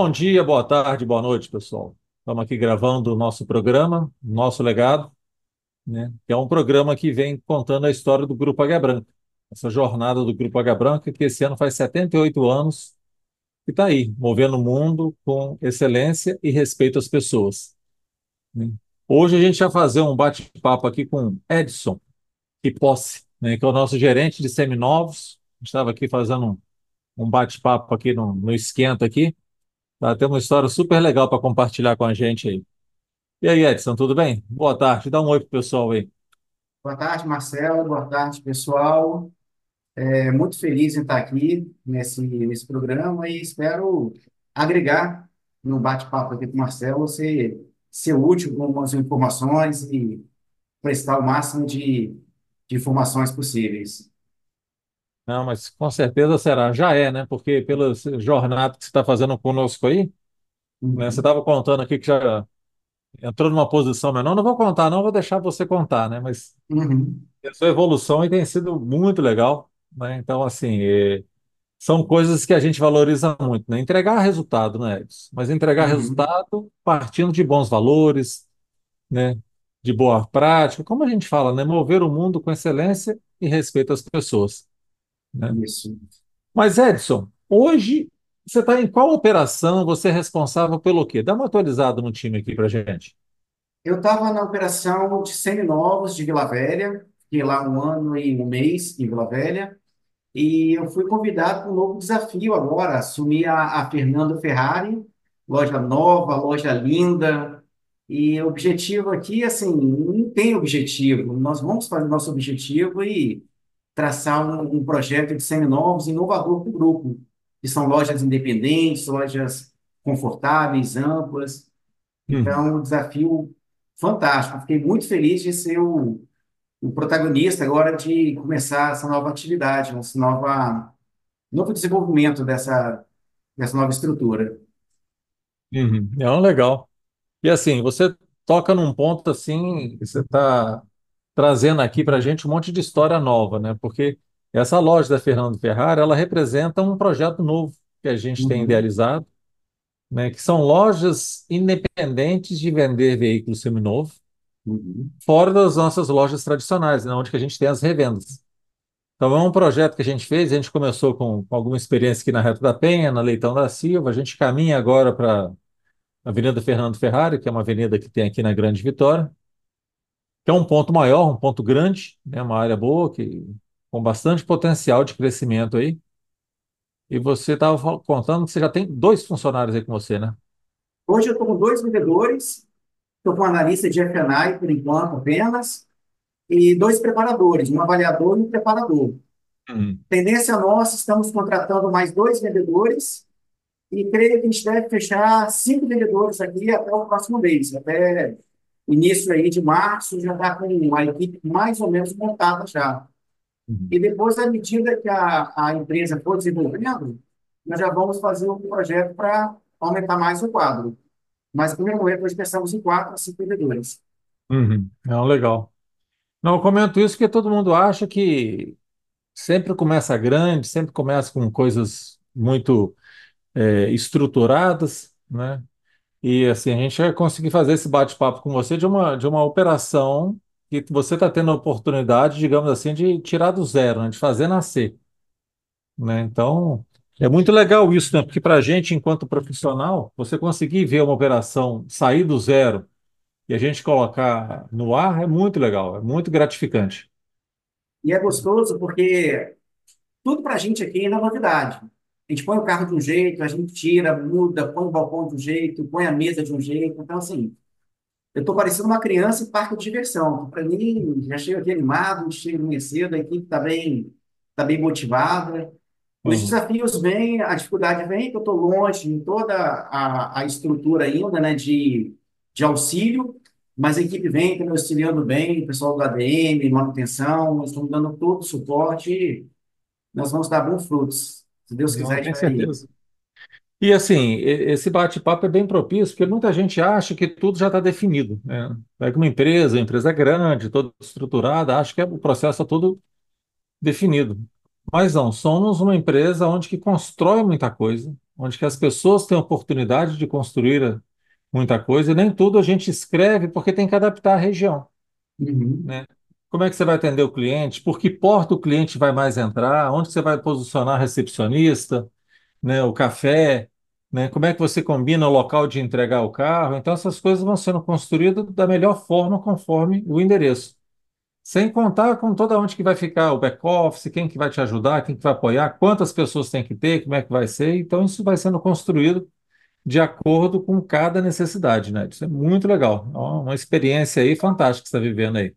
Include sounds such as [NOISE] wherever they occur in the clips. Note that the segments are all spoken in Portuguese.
Bom dia, boa tarde, boa noite, pessoal. Estamos aqui gravando o nosso programa, Nosso Legado, né? Que é um programa que vem contando a história do Grupo Águia Branca, essa jornada do Grupo Águia Branca, que esse ano faz 78 anos e está aí, movendo o mundo com excelência e respeito às pessoas. né? Hoje a gente vai fazer um bate-papo aqui com Edson Posse, né? Que é o nosso gerente de seminovos. Estava aqui fazendo um, um bate-papo aqui no, no esquenta aqui. Tá? Tem uma história super legal para compartilhar com a gente aí. E aí, Edson, tudo bem? Boa tarde. Dá um oi pro pessoal aí. Boa tarde, Marcelo. Boa tarde, pessoal. É muito feliz em estar aqui nesse, nesse programa e espero agregar no bate-papo aqui com o Marcelo, ser, ser útil com algumas informações e prestar o máximo de, de informações possíveis. Não, mas com certeza será. Já é, né? Porque pela jornada que você está fazendo conosco aí, né? Você Uhum, estava contando aqui que já entrou numa posição menor. Não vou contar, não, vou deixar você contar, né? Mas uhum, a sua evolução aí tem sido muito legal, né? Então, assim, é, são coisas que a gente valoriza muito, né? Entregar resultado, né, Edson? Mas entregar uhum. resultado partindo de bons valores, né? De boa prática, como a gente fala, né? Mover o mundo com excelência e respeito às pessoas, né? Isso. Mas, Edson, hoje você está em qual operação? Você é responsável pelo quê? Dá uma atualizada no time aqui para gente. Eu estava na operação de seminovos de Vila Velha, fiquei lá um ano e um mês em Vila Velha, E eu fui convidado para um novo desafio agora, assumir a, a Fernando Ferrari, loja nova, loja linda. E o objetivo aqui, assim, não tem objetivo. Nós vamos fazer nosso objetivo e traçar um, um projeto de seminovos inovador para o grupo, que são lojas independentes, lojas confortáveis, amplas. Uhum. Então, um desafio fantástico. Fiquei muito feliz de ser o o protagonista agora de começar essa nova atividade, esse nova, novo desenvolvimento dessa, dessa nova estrutura. Uhum. É um legal. E assim, você toca num ponto assim, você está trazendo aqui para a gente um monte de história nova, né? Porque essa loja da Fernando Ferrari, ela representa um projeto novo que a gente tem Uhum, idealizado, né? Que são lojas independentes de vender veículos seminovos, uhum, fora das nossas lojas tradicionais, né? Onde que a gente tem as revendas. Então é um projeto que a gente fez, a gente começou com, com alguma experiência aqui na Reta da Penha, na Leitão da Silva, a gente caminha agora para a Avenida Fernando Ferrari, que é uma avenida que tem aqui na Grande Vitória. Que é um ponto maior, um ponto grande, né, uma área boa, que, com bastante potencial de crescimento aí. E você estava contando que você já tem dois funcionários aí com você, né? Hoje eu estou com dois vendedores, estou com um analista de F&I por enquanto apenas, e dois preparadores, um avaliador e um preparador. Hum. Tendência nossa, estamos contratando mais dois vendedores e creio que a gente deve fechar cinco vendedores aqui até o próximo mês, até início aí de março já está com a equipe mais ou menos montada já. Uhum. E depois, à medida que a, a empresa for desenvolvendo, nós já vamos fazer um projeto para aumentar mais o quadro. Mas, no primeiro momento, nós pensamos em quatro a cinco vendedores. Uhum. Não, legal. Não, eu comento isso porque todo mundo acha que sempre começa grande, sempre começa com coisas muito é, estruturadas, né? E assim, a gente vai conseguir fazer esse bate-papo com você de uma, de uma operação que você está tendo a oportunidade, digamos assim, de tirar do zero, né? De fazer nascer. né? Então, é muito legal isso, né? Porque para a gente, enquanto profissional, você conseguir ver uma operação sair do zero e a gente colocar no ar é muito legal, é muito gratificante. E é gostoso porque tudo para a gente aqui é novidade. A gente põe o carro de um jeito, a gente tira, muda, põe o balcão de um jeito, põe a mesa de um jeito. Então, assim, eu estou parecendo uma criança em parque de diversão. Para mim, já chego aqui animado, chego mais cedo, a equipe está bem, tá bem motivada. Os Uhum. desafios vêm, a dificuldade vem, que eu estou longe em toda a, a estrutura ainda, né, de, de auxílio, mas a equipe vem, está me auxiliando bem, o pessoal do ADM, manutenção, estão dando todo o suporte nós vamos dar bons frutos. Se Deus quiser, Não, a gente tenho vai. certeza. E assim, esse bate-papo é bem propício, porque muita gente acha que tudo já está definido, né? Pega uma empresa, uma empresa grande, toda estruturada, acha que é- o processo é todo definido. Mas não, somos uma empresa onde que constrói muita coisa, onde que as pessoas têm oportunidade de construir muita coisa, e nem tudo a gente escreve porque tem que adaptar a região, Uhum. né? Como é que você vai atender o cliente? Por que porta o cliente vai mais entrar? Onde você vai posicionar a recepcionista, né? O café, né? Como é que você combina o local de entregar o carro? Então, essas coisas vão sendo construídas da melhor forma conforme o endereço. Sem contar com toda onde que vai ficar o back-office, quem que vai te ajudar, quem que vai apoiar, quantas pessoas tem que ter, como é que vai ser. Então, isso vai sendo construído de acordo com cada necessidade, né? Isso é muito legal. É uma experiência aí fantástica que você está vivendo aí.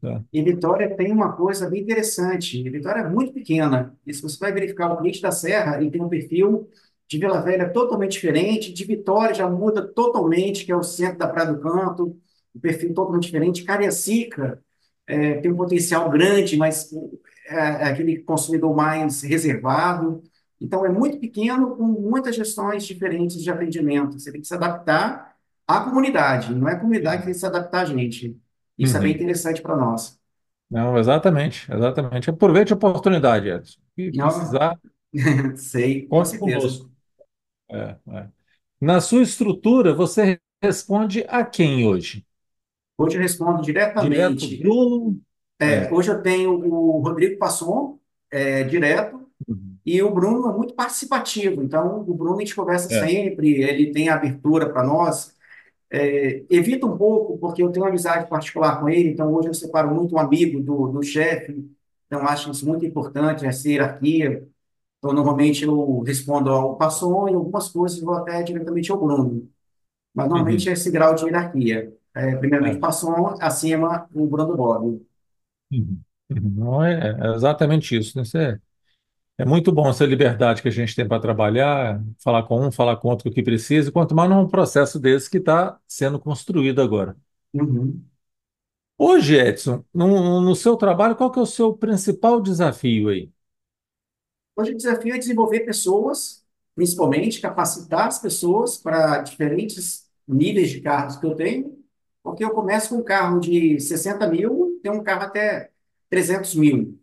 Tá? E Vitória tem uma coisa bem interessante. Vitória é muito pequena. E se você vai verificar o cliente da Serra, ele tem um perfil de Vila Velha totalmente diferente. De Vitória já muda totalmente, que é o centro da Praia do Canto. Um perfil totalmente diferente. Cariacica é, tem um potencial grande, mas é, é aquele consumidor mais reservado. Então, é muito pequeno, com muitas gestões diferentes de atendimento. Você tem que se adaptar à comunidade, não é a comunidade que tem que se adaptar gente. Isso é bem Uhum. interessante para nós. Não, exatamente, exatamente. Aproveite a oportunidade, Edson. Não, precisar, [LAUGHS] sei, com conte certeza. conosco. É, é. Na sua estrutura, você responde a quem hoje? Hoje eu respondo Direto, diretamente. Bruno? É, É. hoje eu tenho o Rodrigo Passon, é, direto, Uhum. e o Bruno é muito participativo. Então, o Bruno a gente conversa É. sempre, ele tem abertura para nós. É, evita um pouco, porque eu tenho uma amizade particular com ele, então hoje eu separo muito um amigo do, do chefe, então acho isso muito importante, essa hierarquia. Então, normalmente eu respondo ao Passon e algumas coisas vou até diretamente ao Bruno. Mas normalmente Uhum. é esse grau de hierarquia. É, primeiramente É. Passon, acima o Bruno Bob. Uhum. Uhum. Não é, é exatamente isso, né? Isso é, muito bom essa liberdade que a gente tem para trabalhar, falar com um, falar com outro o que precisa, quanto mais num processo desse que está sendo construído agora. Uhum. Hoje, Edson, no, no seu trabalho, qual que é o seu principal desafio aí? Hoje o desafio é desenvolver pessoas, principalmente capacitar as pessoas para diferentes níveis de carros que eu tenho, porque eu começo com um carro de 60 mil, tem um carro até 300 mil.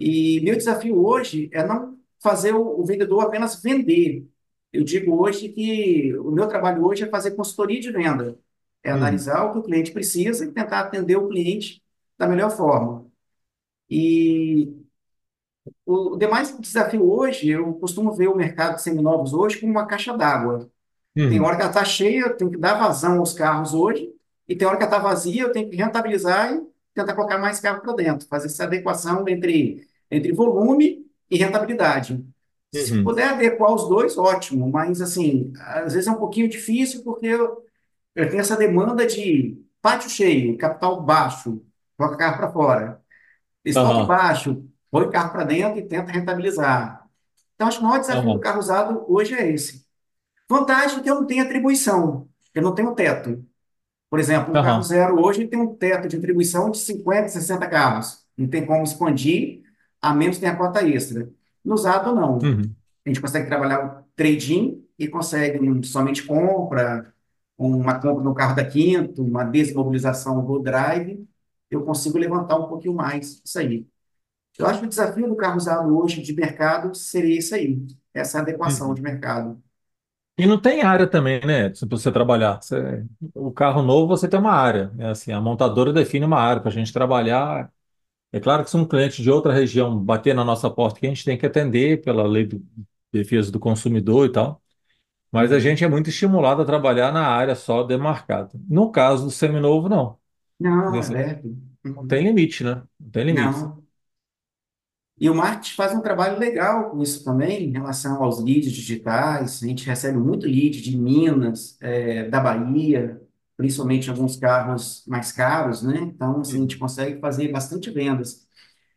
E meu desafio hoje é não fazer o, o vendedor apenas vender. Eu digo hoje que o meu trabalho hoje é fazer consultoria de venda, é Uhum. analisar o que o cliente precisa e tentar atender o cliente da melhor forma. E o, demais desafio hoje, eu costumo ver o mercado de seminovos hoje como uma caixa d'água. Tem Uhum. hora que ela está cheia, eu tenho que dar vazão aos carros hoje, e tem hora que ela está vazia, eu tenho que rentabilizar e tentar colocar mais carro para dentro, fazer essa adequação entre, entre volume e rentabilidade. Se Uhum. puder adequar os dois, ótimo, mas assim, às vezes é um pouquinho difícil porque eu, eu tenho essa demanda de pátio cheio, capital baixo, coloca carro para fora. Estoque Aham. baixo, põe o carro para dentro e tenta rentabilizar. Então, acho que o maior desafio do Aham. carro usado hoje é esse. Vantagem é que eu não tenho atribuição, eu não tenho teto. Por exemplo, um carro Aham. zero hoje tem um teto de atribuição de 50, 60 carros. Não tem como expandir, a menos que tenha cota extra. No usado, não. Uhum. A gente consegue trabalhar o trading e consegue somente compra, uma compra no carro da quinto, uma desmobilização do drive, eu consigo levantar um pouquinho mais isso aí. Eu acho que o desafio do carro usado hoje de mercado seria isso aí, essa adequação de Uhum. mercado. E não tem área também, né, Edson, para você trabalhar. Você- o carro novo você tem uma área, né? Assim, a montadora define uma área para a gente trabalhar. É claro que se um cliente de outra região bater na nossa porta, que a gente tem que atender pela lei de defesa do consumidor e tal. Mas a gente é muito estimulado a trabalhar na área só demarcada. No caso do seminovo, não. Não, é Nesse- aberto. Não tem limite, né? Não tem limite. Não. E o marketing faz um trabalho legal com isso também, em relação aos leads digitais. A gente recebe muito lead de Minas, eh, da Bahia, principalmente alguns carros mais caros, né? Então, assim, a gente Uhum. consegue fazer bastante vendas.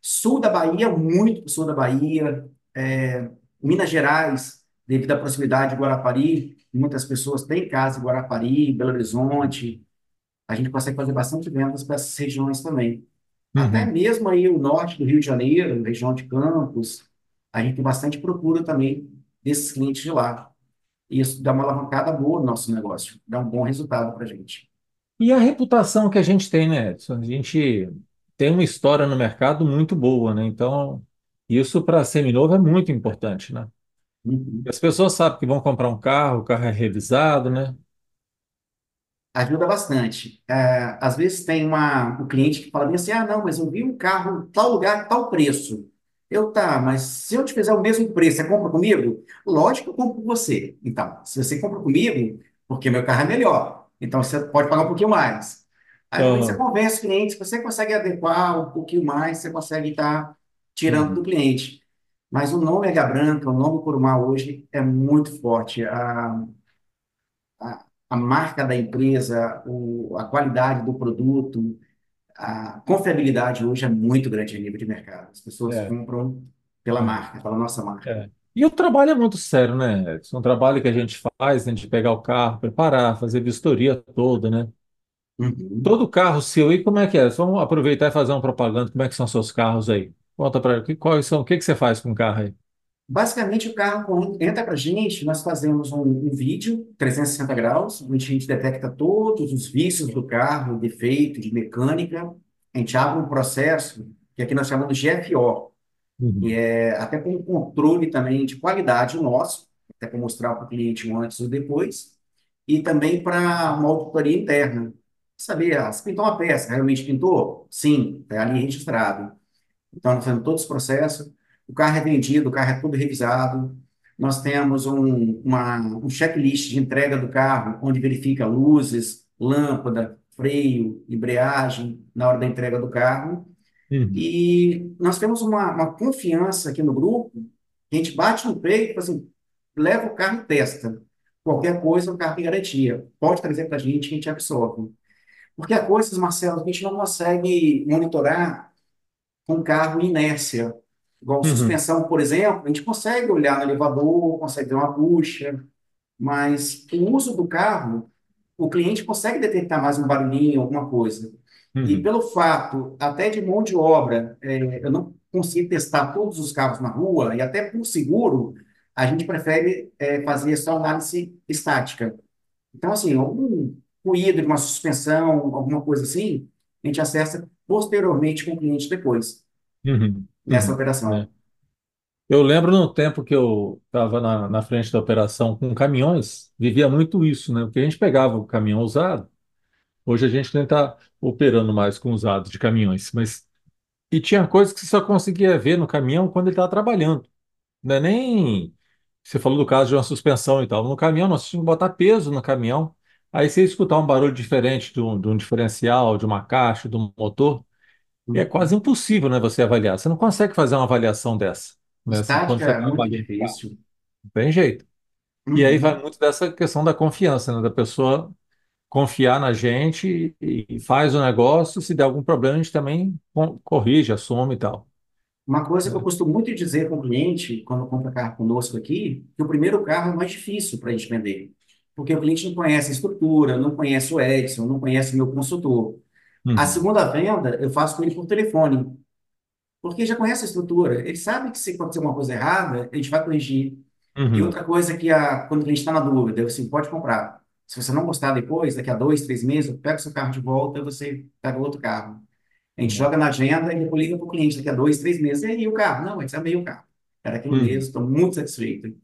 Sul da Bahia, muito sul da Bahia. eh, Minas Gerais, devido à proximidade de Guarapari, muitas pessoas têm casa em Guarapari, Belo Horizonte. A gente consegue fazer bastante vendas para essas regiões também. Até Uhum. mesmo aí o norte do Rio de Janeiro, região de Campos, a gente tem bastante procura também desses clientes de lá. Isso dá uma alavancada boa no nosso negócio, dá um bom resultado para a gente. E a reputação que a gente tem, né, Edson? A gente tem uma história no mercado muito boa, né? Então, Isso para seminovo é muito importante, né? Uhum. As pessoas sabem que vão comprar um carro, o carro é revisado, né? Ajuda bastante. É, às vezes tem uma, o cliente que fala assim, ah, não, mas eu vi um carro em tal lugar, tal preço. Eu, tá, mas se eu te fizer o mesmo preço, você compra comigo? Lógico que eu compro com você. Então, se você compra comigo, porque meu carro é melhor, então você pode pagar um pouquinho mais. Aí depois você Aham. convence o cliente, se você consegue adequar um pouquinho mais, você consegue estar tirando do Uhum. cliente. Mas o nome Águia Branca, o nome Curumá hoje é muito forte. A, a, a marca da empresa, o, a qualidade do produto, a confiabilidade hoje é muito grande a nível de mercado. As pessoas É, compram pela marca, pela nossa marca. é. E o trabalho é muito sério, né? Edson? É um trabalho que a gente faz, né, de pegar o carro, preparar, fazer vistoria toda, né? Uhum. Todo carro seu, e como é que é? Vamos aproveitar e fazer uma propaganda. Como é que são seus carros aí? Conta para que quais são, o que que você faz com o carro aí? Basicamente, o carro, quando entra para a gente, nós fazemos um, um vídeo 360 graus, onde a gente detecta todos os vícios do carro, defeito de mecânica. A gente abre um processo, que aqui nós chamamos de GFO, que Uhum. é até com controle também de qualidade nosso, até para mostrar para o cliente o antes e o depois, e também para uma auditoria interna. Saber, ah, se pintou uma peça, realmente pintou? Sim, está ali registrado. Então, nós fazemos todos os processos. O carro é vendido, o carro é tudo revisado. Nós temos um, uma, um checklist de entrega do carro, onde verifica luzes, lâmpada, freio, embreagem, na hora da entrega do carro. Uhum. E nós temos uma, uma confiança aqui no grupo, a gente bate no peito, assim, leva o carro e testa. Qualquer coisa, o carro tem garantia. Pode trazer para a gente, que a gente absorve. Porque há coisas, Marcelo, que a gente não consegue monitorar com carro em inércia. Igual Uhum. suspensão, por exemplo, a gente consegue olhar no elevador, consegue ver uma bucha, mas o uso do carro, o cliente consegue detectar mais um barulhinho, alguma coisa. E Uhum. pelo fato, até de mão de obra, é, eu não consigo testar todos os carros na rua, e até por seguro, a gente prefere é, fazer só análise estática. Então, assim, algum ruído de uma suspensão, alguma coisa assim, a gente acessa posteriormente com o cliente depois Uhum. nessa Uhum. operação. É. Eu lembro no tempo que eu estava na, na frente da operação com caminhões, vivia muito isso, né? Porque a gente pegava o caminhão usado, hoje a gente nem está operando mais com usados de caminhões, mas e tinha coisas que você só conseguia ver no caminhão quando ele estava trabalhando. Não é nem. Você falou do caso de uma suspensão e tal. No caminhão, nós tínhamos que botar peso no caminhão. Aí você ia escutar um barulho diferente de um, de um diferencial, de uma caixa, de um motor. E é quase Uhum. impossível, né, você avaliar. Você não consegue fazer uma avaliação dessa, né, assim, quando Estática você é muito difícil. Não tem jeito. E aí vai Uhum. muito dessa questão da confiança, né, da pessoa confiar na gente e, e faz o negócio. Se der algum problema, a gente também co- corrige, assume e tal. Uma coisa que eu né? costumo muito dizer com o cliente, quando compra carro conosco aqui, que o primeiro carro é mais difícil para a gente vender. Porque o cliente não conhece a estrutura, não conhece o Edson, não conhece o meu consultor. A Uhum, segunda venda eu faço com ele por telefone, porque já conhece a estrutura. Ele sabe que se acontecer uma coisa errada, a gente vai corrigir. E uhum, outra coisa que a, quando a gente está na dúvida, eu assim, pode comprar. Se você não gostar depois, daqui a dois, três meses, pega o seu carro de volta e você pega outro carro. A gente é, joga na agenda e depois liga para o cliente daqui a dois, três meses. E aí o carro? Não, esse é meio carro. Era aquilo mesmo, uhum. estou muito satisfeito.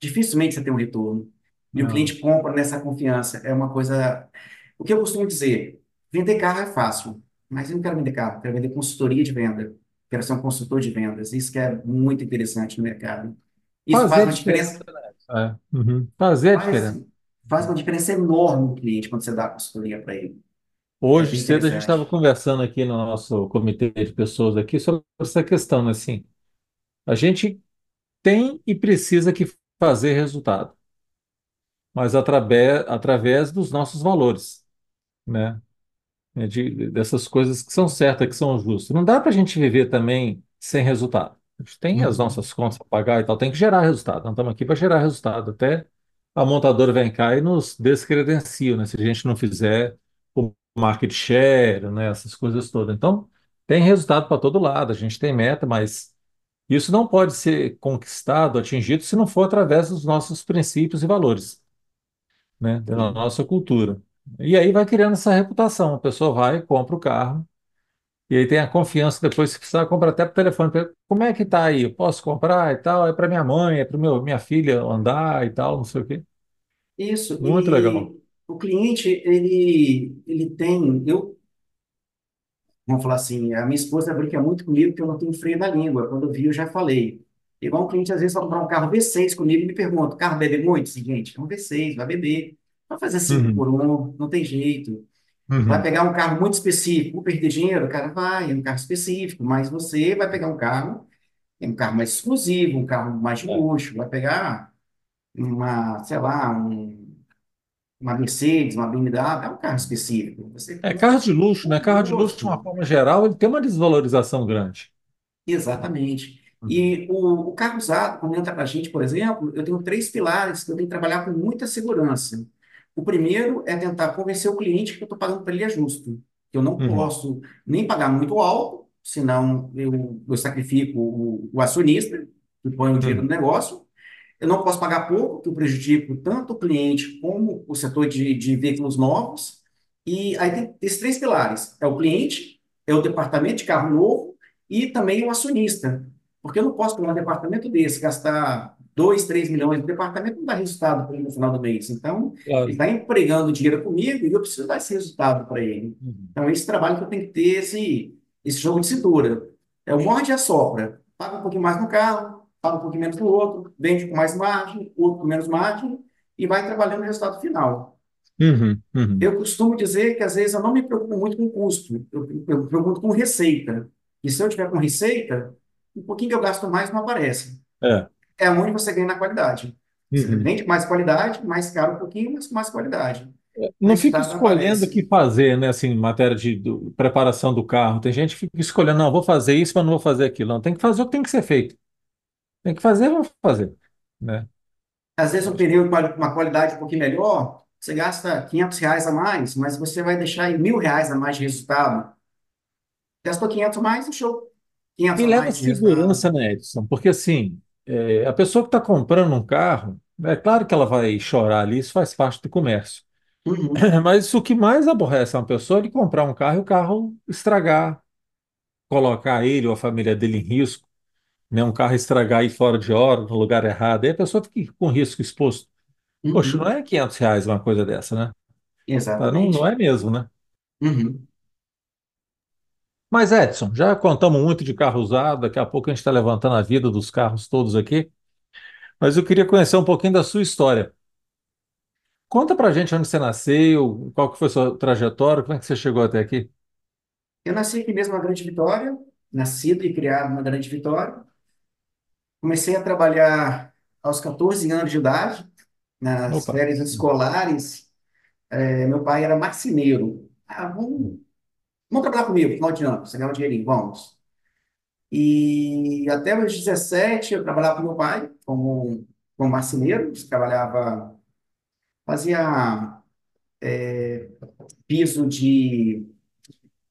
Dificilmente você tem um retorno. E o Não. cliente compra nessa confiança. É uma coisa. O que eu costumo dizer? Vender carro é fácil, mas eu não quero vender carro, quero vender consultoria de venda. Quero ser um consultor de vendas. Isso que é muito interessante no mercado. Isso Fazer faz uma diferença, diferença, né? É, uhum. Fazer a faz, diferença. faz uma diferença enorme no cliente quando você dá a consultoria para ele. É Hoje bem cedo a gente estava interessante. conversando aqui no nosso comitê de pessoas aqui sobre essa questão, né? Assim, a gente tem e precisa que fazer resultado, mas através, através dos nossos valores, né? É De, dessas coisas que são certas, que são justas. Não dá para a gente viver também sem resultado. A gente tem as Uhum. nossas contas para pagar e tal, tem que gerar resultado. Nós estamos aqui para gerar resultado. Até a montadora vem cá e nos descredencia, né? Se a gente não fizer o market share, né? Essas coisas todas. Então, tem resultado para todo lado. A gente tem meta, mas isso não pode ser conquistado, atingido, se não for através dos nossos princípios e valores né, da nossa cultura. E aí vai criando essa reputação. A pessoa vai, compra o carro E aí tem a confiança depois, se precisar, compra até por telefone. Como é que tá aí? Eu posso comprar e tal? É para minha mãe, é para minha filha andar e tal, não sei o quê. Isso, Muito legal. e o cliente, ele, ele tem, eu, vamos falar assim, a minha esposa brinca muito comigo que eu não tenho freio na língua, quando eu vi eu já falei. Igual um cliente às vezes vai comprar um carro V6 comigo e me pergunta, carro bebe muito? Sim, gente, é um V6, vai beber, vai fazer 5 Uhum, por um, não tem jeito. Vai uhum. pegar um carro muito específico, vou perder dinheiro, cara, vai, é um carro específico, mas você vai pegar um carro, é um carro mais exclusivo, um carro mais de É, luxo, vai pegar uma, sei lá, um uma Mercedes, uma BMW, é um carro específico. Você É, carro de luxo, o né? Carro de luxo, de uma forma geral, ele tem uma desvalorização grande. Exatamente. Uhum, E o, o carro usado, quando entra para a gente, por exemplo, eu tenho três pilares que eu tenho que trabalhar com muita segurança. O primeiro é tentar convencer o cliente que eu estou pagando para ele é justo. Que eu não uhum, posso nem pagar muito alto, senão eu, eu sacrifico o, o acionista, que põe o dinheiro no uhum, negócio, Eu não posso pagar pouco, que eu prejudico tanto o cliente como o setor de, de veículos novos. E aí tem esses três pilares: é o cliente, é o departamento de carro novo e também o acionista. Porque eu não posso pegar um departamento desse, gastar 2, 3 milhões, o departamento não dá resultado para ele no final do mês. Então, ele claro. está empregando dinheiro comigo e eu preciso dar esse resultado para ele. Uhum. Então, esse trabalho que eu tenho que ter, esse, esse jogo de cintura. É o morde e assopra. Paga um pouquinho mais no carro, paga um pouquinho menos no outro, vende com mais margem, outro com menos margem, e vai trabalhando no resultado final. Uhum, uhum. Eu costumo dizer que às vezes eu não me preocupo muito com custo, eu, eu me preocupo com receita. E se eu tiver com receita, um pouquinho que eu gasto mais não aparece. É. É onde você ganha na qualidade. Você Uhum. vende mais qualidade, mais caro um pouquinho, mas com mais qualidade. O Não fica escolhendo o que fazer, né? Assim, em matéria de do- preparação do carro. Tem gente que fica escolhendo, não, vou fazer isso, mas não vou fazer aquilo. Não, tem que fazer o que tem que ser feito. Tem que fazer, vamos fazer, né? Às vezes um pneu com uma qualidade um pouquinho melhor, você gasta 500 reais a mais, mas você vai deixar aí mil reais a mais de resultado. Gastou 500 a mais, deixou 500 E a leva mais de resultado. segurança, né, Edson? Porque assim, é, a pessoa que está comprando um carro, é claro que ela vai chorar ali, isso faz parte do comércio. Uhum, [LAUGHS] Mas o que mais aborrece uma pessoa é de comprar um carro e o carro estragar, colocar ele ou a família dele em risco, né? Um carro estragar aí fora de hora, no lugar errado. Aí a pessoa fica com risco exposto. Poxa, não uhum, é 500 reais uma coisa dessa, né? Tá? Não, não exatamente. é mesmo, né? Uhum. Mas, Edson, já contamos muito de carro usado, daqui a pouco a gente está levantando a vida dos carros todos aqui, mas eu queria conhecer um pouquinho da sua história. Conta pra gente onde você nasceu, qual que foi a sua trajetória, como é que você chegou até aqui? Eu nasci aqui mesmo na Grande Vitória, nascido e criado na Grande Vitória. Comecei a trabalhar aos 14 anos de idade, nas Opa. férias escolares. Eh, meu pai era marceneiro. Ah, vamos, vamos trabalhar comigo, final de ano, você ganhar um dinheirinho, vamos. E até os 17 eu trabalhava com meu pai como, como marceneiro, trabalhava, fazia piso de,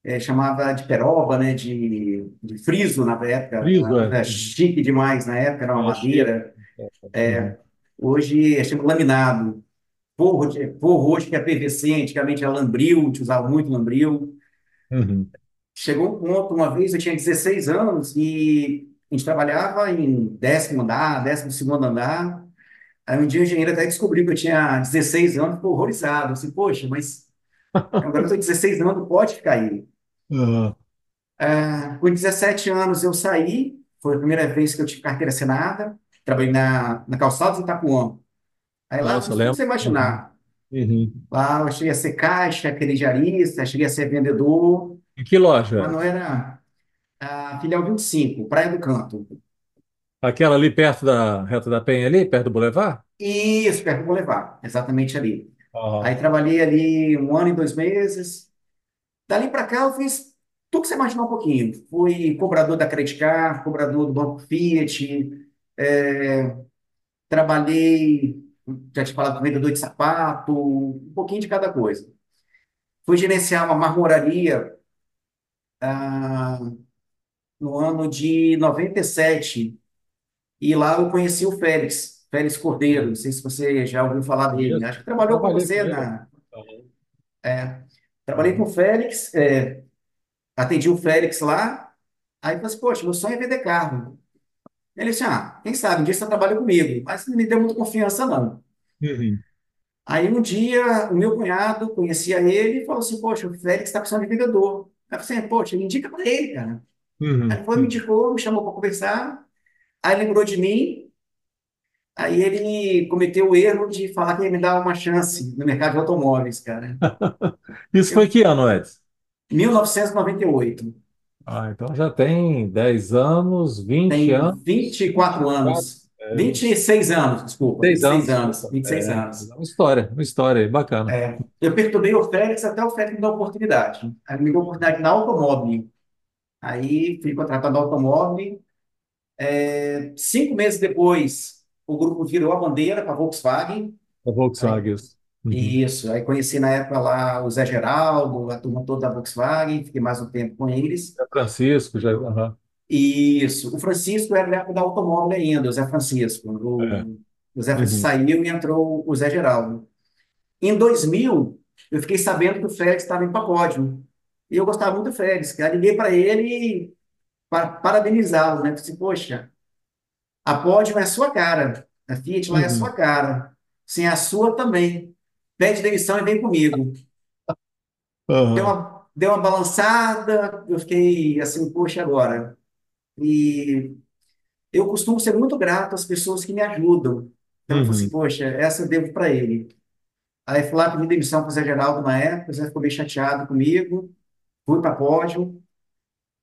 eh, chamava de peroba, né, de, de friso na época, Friso, é. coisa chique demais na época, era uma É, madeira. Uhum. Hoje é chama laminado. Forro, forro hoje que é PVC, antigamente era lambril, a gente usava muito lambril. Uhum. Chegou um ponto, uma vez eu tinha 16 anos e a gente trabalhava em décimo andar, décimo segundo andar. Aí um dia o engenheiro até descobriu que eu tinha 16 anos, ficou horrorizado. Assim, poxa, mas agora eu estou 16 anos, não pode ficar aí. Ah, Ah, Com 17 anos eu saí, foi a primeira vez que eu tive carteira assinada, trabalhei na, na Calçados Itapuã. Aí lá nossa, que lembro. você Uhum. imaginar. Uhum. Lá eu cheguei a ser caixa, crediarista, cheguei a ser vendedor, Em que loja mas era? não era a filial 25, Praia do Canto. Aquela ali perto da Reta da Penha, ali, perto do Boulevard? Isso, perto do Boulevard, exatamente ali. Ah, Aí trabalhei ali um ano e dois meses. Dali para cá eu fiz tudo que você imaginar um pouquinho. Fui cobrador da Credit Card, cobrador do Banco Fiat, é, trabalhei, já te falado, com vendedor de sapato, um pouquinho de cada coisa. Fui gerenciar uma marmoraria ah, no ano de 97 e lá eu conheci o Félix, Félix Cordeiro, não sei se você já ouviu falar dele, acho que trabalhou com Trabalhei com você ele. na... Uhum. Trabalhei com o. Félix, é, atendi o Félix lá, aí eu falei assim, poxa, meu sonho é vender carro. Ele disse, ah, quem sabe, um dia você trabalha comigo, mas não me deu muita confiança, não. Uhum. Aí um dia, o meu cunhado conhecia ele e falou assim, poxa, o Félix está precisando de vendedor. Aí eu falei assim, poxa, me indica para ele, cara. Aí Uhum. ele foi, me indicou, me chamou para conversar, aí lembrou de mim, aí ele cometeu o erro de falar que ia me dar uma chance no mercado de automóveis, cara. [LAUGHS] Isso foi Eu, que ano, Edson? 1998, Ah, então já tem 10 anos, 20 tem anos, 24 quatro, anos, é, 20, 26 anos, desculpa, 6 26 anos. anos, 26 É, anos. uma história, uma história aí, bacana. Eu perturbei o Félix até o Félix me dar oportunidade. Aí me deu oportunidade na automóvel. Aí fui contratado na automóvel. Cinco meses depois, o grupo virou a bandeira para a Volkswagen. A Volkswagen. Uhum. isso. Aí conheci na época lá o Zé Geraldo, a turma toda da Volkswagen. Fiquei mais um tempo com eles. Zé Francisco, já. Isso. O Francisco era da época da automóvel ainda, o Zé Francisco. É. O, o Zé Francisco Uhum. saiu e entrou o Zé Geraldo. Em 2000, eu fiquei sabendo que o Félix estava em Papódio. E eu gostava muito do Félix, cara. Liguei para ele para parabenizá-lo, né? Disse, poxa, a Pódio é a sua cara. A Fiat lá é a sua Uhum. cara. Sim, a sua também. Pede demissão e vem comigo. Deu Aham. uma, deu uma balançada, eu fiquei assim, poxa, agora. E eu costumo ser muito grato às pessoas que me ajudam. Então eu falei assim, Uhum. poxa, essa eu devo para ele. Aí fui lá pedir demissão para o Zé Geraldo na época, o Zé ficou bem chateado comigo, fui para Pódio.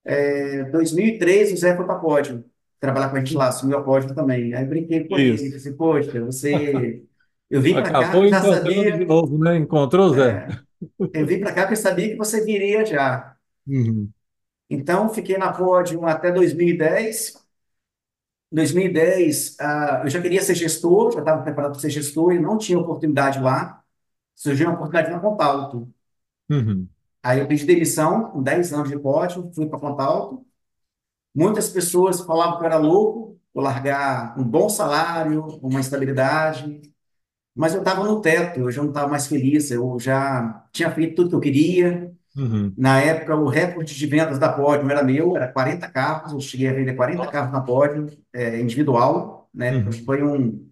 Em 2003, o Zé foi para Pódio, trabalhar com a gente lá, assumiu a Pódio também. Aí brinquei com ele, Isso. falei assim, poxa, você... [LAUGHS] Eu vim para cá, já de sabia, novo, né? Encontrou, Zé? eu vim para cá porque eu sabia que você viria já. Uhum. Então, fiquei na Pódio até 2010. Em 2010, ah, eu já queria ser gestor, já estava preparado para ser gestor e não tinha oportunidade lá. Surgiu uma oportunidade na Contalto. Uhum. Aí eu pedi demissão, com 10 anos de pódio, fui para Contalto. Muitas pessoas falavam que eu era louco por largar um bom salário, uma estabilidade, mas eu estava no teto, eu já não estava mais feliz, eu já tinha feito tudo que eu queria. Uhum. Na época, o recorde de vendas da Podium era meu, era 40 carros, eu cheguei a vender 40 Nossa. carros na Podium, é, individual, né? Uhum. Foi um,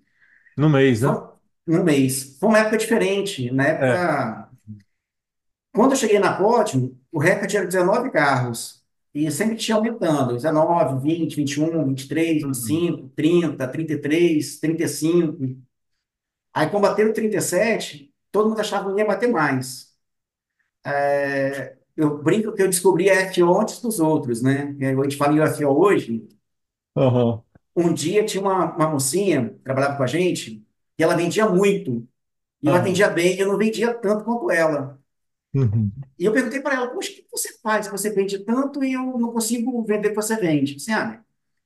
No mês, né? um mês. Foi uma época diferente. Na É. época, quando eu cheguei na Podium, o recorde era 19 carros. E sempre tinha aumentando, 19, 20, 21, 23, Uhum. 25, 30, 33, 35. Aí, quando bateram 37, todo mundo achava que não ia bater mais. É, Eu brinco que eu descobri a FO antes dos outros, né? A gente fala em UFO hoje. Um dia tinha uma, uma mocinha que trabalhava com a gente e ela vendia muito. E eu atendia bem, eu não vendia tanto quanto ela. Uhum. E eu perguntei para ela, poxa, o que você faz? Você vende tanto e eu não consigo vender o que você vende. Assim, ah,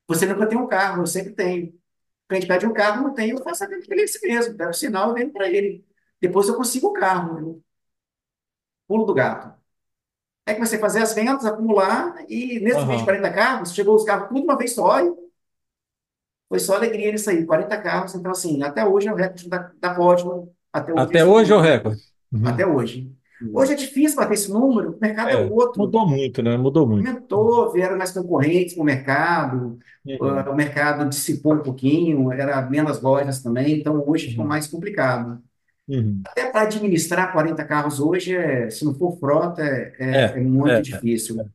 você nunca tem um carro, eu sempre tenho. Cliente pede um carro, não tem, eu faço a venda para ele assim mesmo. Dá o sinal, eu vendo para ele. Depois eu consigo o carro, eu pulo do gato. Aí comecei a fazer as vendas, acumular, e nesse mês de Aham. 40 carros, chegou os carros tudo uma vez só, e foi só alegria nisso aí, 40 carros. Então, assim, até hoje é o recorde da, da Pódio, até hoje Até esse hoje é o recorde. até Uhum. hoje. Hoje é difícil bater esse número, o mercado é É, outro. mudou muito, né? Mudou muito. Aumentou, vieram mais concorrentes no mercado, Uhum. ah, o mercado dissipou um pouquinho, era menos lojas também, então hoje ficou Uhum. mais complicado. Uhum. Até para administrar 40 carros hoje, é, se não for frota, é, é, É, é muito é. difícil.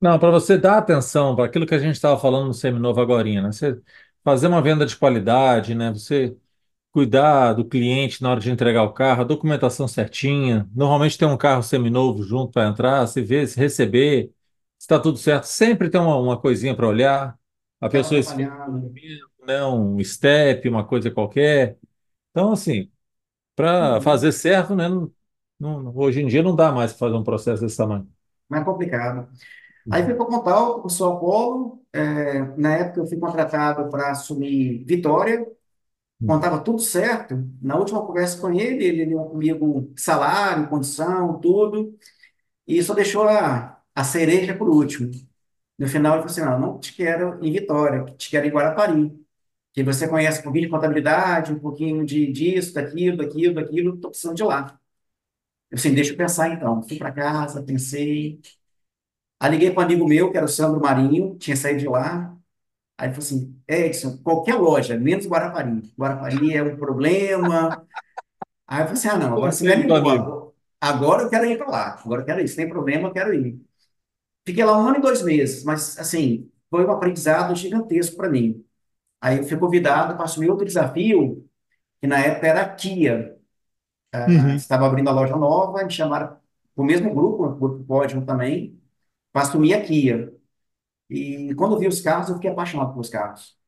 Não, para você dar atenção para aquilo que a gente estava falando no Seminovo agorinha, né? Você fazer uma venda de qualidade, né? Você cuidar do cliente na hora de entregar o carro, a documentação certinha. Normalmente tem um carro seminovo junto para entrar, se vê, se receber, se está tudo certo. Sempre tem uma, uma coisinha para olhar. A pessoa um né? Um step, uma coisa qualquer. Então, assim, para Uhum. fazer certo, né? Não, não- hoje em dia não dá mais para fazer um processo desse tamanho. Mais complicado. Aí fui para Pontal, com o São Paulo. É, na época eu fui contratado para assumir Vitória. Uhum. estava tudo certo, na última conversa com ele, ele deu comigo salário, condição, tudo, e só deixou a, a cereja por último. No final ele falou assim, não, não te quero em Vitória, te quero em Guarapari, que você conhece um pouquinho de contabilidade, um pouquinho de disso, daquilo, daquilo, daquilo, estou precisando de lá. Eu assim, deixa eu pensar então. Fui para casa, pensei, Aí liguei para um amigo meu, que era o Sandro Marinho, tinha saído de lá. Aí ele falou assim: Edson, qualquer loja, menos Guarapari. Guarapari é um problema. Aí eu falei assim: ah, não, agora você me do amigo. animou. Agora eu quero ir para lá. Agora eu quero ir. Se tem problema, eu quero ir. Fiquei lá um ano e dois meses, mas assim, foi um aprendizado gigantesco para mim. Aí eu fui convidado para assumir outro desafio, que na época era a Kia. Ah, Uhum. Estava abrindo a loja nova, me chamaram o mesmo grupo, o grupo Pódio também, para assumir a Kia. E quando eu vi os carros, eu fiquei apaixonado pelos carros.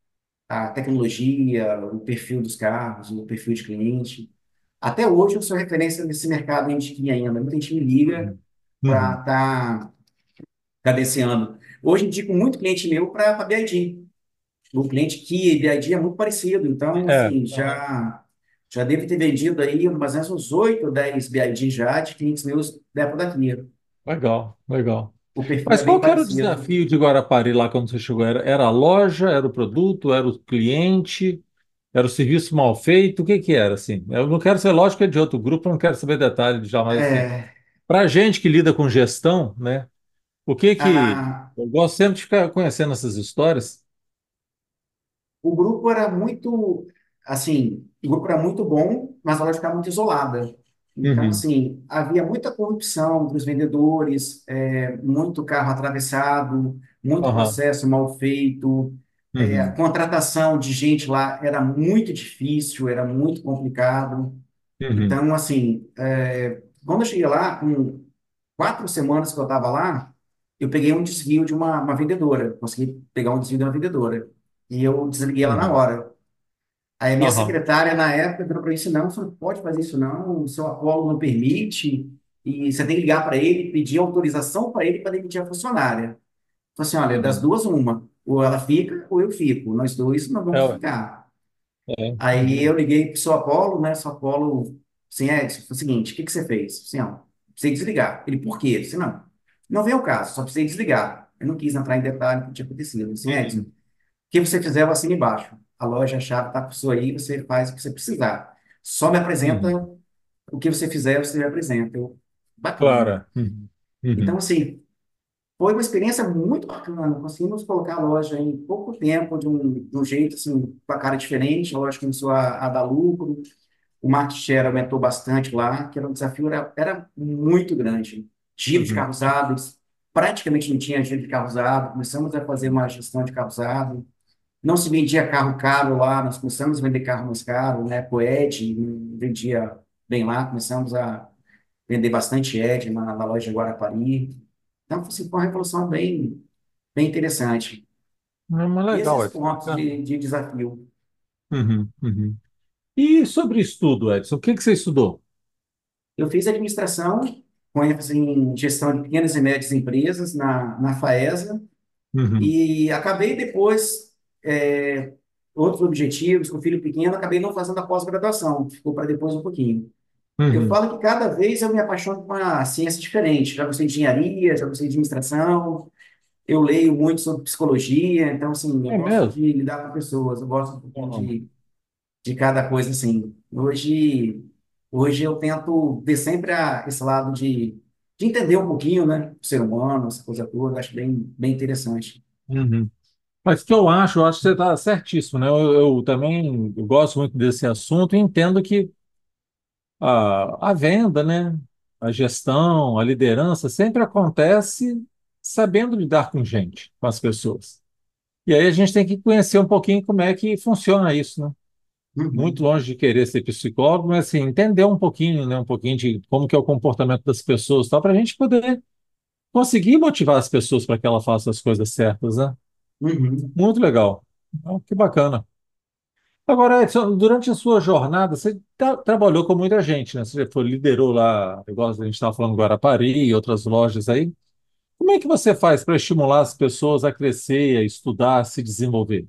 A tecnologia, o perfil dos carros, o perfil de cliente. Até hoje eu sou referência nesse mercado de Kia ainda. Muita gente me liga Uhum. para Uhum. estar cadenciando. Hoje indico muito cliente meu para BID. O cliente Kia e BID é muito parecido. Então, É. assim, já, já devo ter vendido aí mais ou menos uns 8 ou 10 BID já de clientes meus da época da Kia. Legal, legal. O perfil Mas é qual era o desafio de Guarapari lá quando você chegou? Era, era a loja, era o produto, era o cliente, era o serviço mal feito? O que que era, assim? Eu não quero ser, lógico é de outro grupo, eu não quero saber detalhes já, mas assim, É, para gente que lida com gestão, né? O que que... a, Eu gosto sempre de ficar conhecendo essas histórias. o grupo era muito, assim, o grupo era muito bom, mas a loja ficava muito isolada. Então, Uhum, assim, havia muita corrupção entre os vendedores, é, muito carro atravessado, muito processo mal feito, é, a uhum, contratação de gente lá era muito difícil, era muito complicado. uhum, Então, assim, é, quando eu cheguei lá, com quatro semanas que eu estava lá, eu peguei um desvio de uma, uma vendedora. Consegui pegar um desvio de uma vendedora. E eu desliguei ela na uhum, hora. Aí a minha aham, secretária, na época, virou para mim disse, não, você não pode fazer isso não, o seu Apolo não permite, e você tem que ligar para ele, pedir autorização para ele para demitir a funcionária. Falei assim, olha, das uhum. duas, uma. Ou ela fica, ou eu fico. Nós dois não É, vamos ué, ficar. é, Aí uhum, eu liguei para o seu Apolo, né? Seu Apolo, assim, Edson, foi o seguinte, o que que você fez? Assim, ó, precisei desligar. Ele, por quê? Eu disse, não, não vem ao caso, só precisei desligar. Eu não quis entrar em detalhe do que tinha acontecido. Assim, Edson, o uhum, que você fizer, eu assino embaixo. A loja, a chave está com a sua aí, você faz o que você precisar. Só me apresenta uhum. o que você fizer, você me apresenta. Eu, bacana. Claro. Uhum, Então, uhum, assim, foi uma experiência muito bacana. Conseguimos colocar a loja em pouco tempo, de um, de um jeito, assim, com a cara diferente. A loja começou a, a dar lucro. O market share aumentou bastante lá, que era um desafio, era, era muito grande. Giro de uhum, carro usado, praticamente não tinha giro de carro usado. Começamos a fazer uma gestão de carro usado. Não se vendia carro caro lá, nós começamos a vender carro mais caro, né? Coed vendia bem lá, começamos a vender bastante Ed na, na loja de Guarapari. Então, assim, foi uma revolução bem, bem interessante. É, E legal, esses Edson, pontos bacana. de, de desafio. Uhum, uhum. E sobre estudo, Edson, o que que você estudou? Eu fiz administração, com ênfase em gestão de pequenas e médias empresas na, na FAESA, Uhum, e acabei depois, é, outros objetivos, com o filho pequeno, acabei não fazendo a pós-graduação, ficou para depois um pouquinho. Eu uhum. falo que cada vez eu me apaixono por uma ciência diferente. Já gostei de engenharia, já gostei de administração, eu leio muito sobre psicologia, então, assim, eu É gosto mesmo? de lidar com pessoas, eu gosto um pouquinho de, de cada coisa, assim. Hoje, hoje eu tento ver sempre a, esse lado de, de entender um pouquinho, né, o ser humano, essa coisa toda, eu acho bem, bem interessante. uhum. Mas o que eu acho, eu acho que você está certíssimo, né? Eu, eu também eu gosto muito desse assunto e entendo que a, a venda, né? A gestão, a liderança sempre acontece sabendo lidar com gente, com as pessoas. E aí a gente tem que conhecer um pouquinho como é que funciona isso, né? Muito Uhum, longe de querer ser psicólogo, mas assim, entender um pouquinho, né? Um pouquinho de como que é o comportamento das pessoas, tal, para a gente poder conseguir motivar as pessoas para que ela faça as coisas certas, né? Uhum. Muito legal. Ah, que bacana. Agora, Edson, durante a sua jornada, você tra- trabalhou com muita gente, né? Você foi, liderou lá, igual a gente estava falando, Guarapari e outras lojas aí. Como é que você faz para estimular as pessoas a crescer, a estudar, a se desenvolver?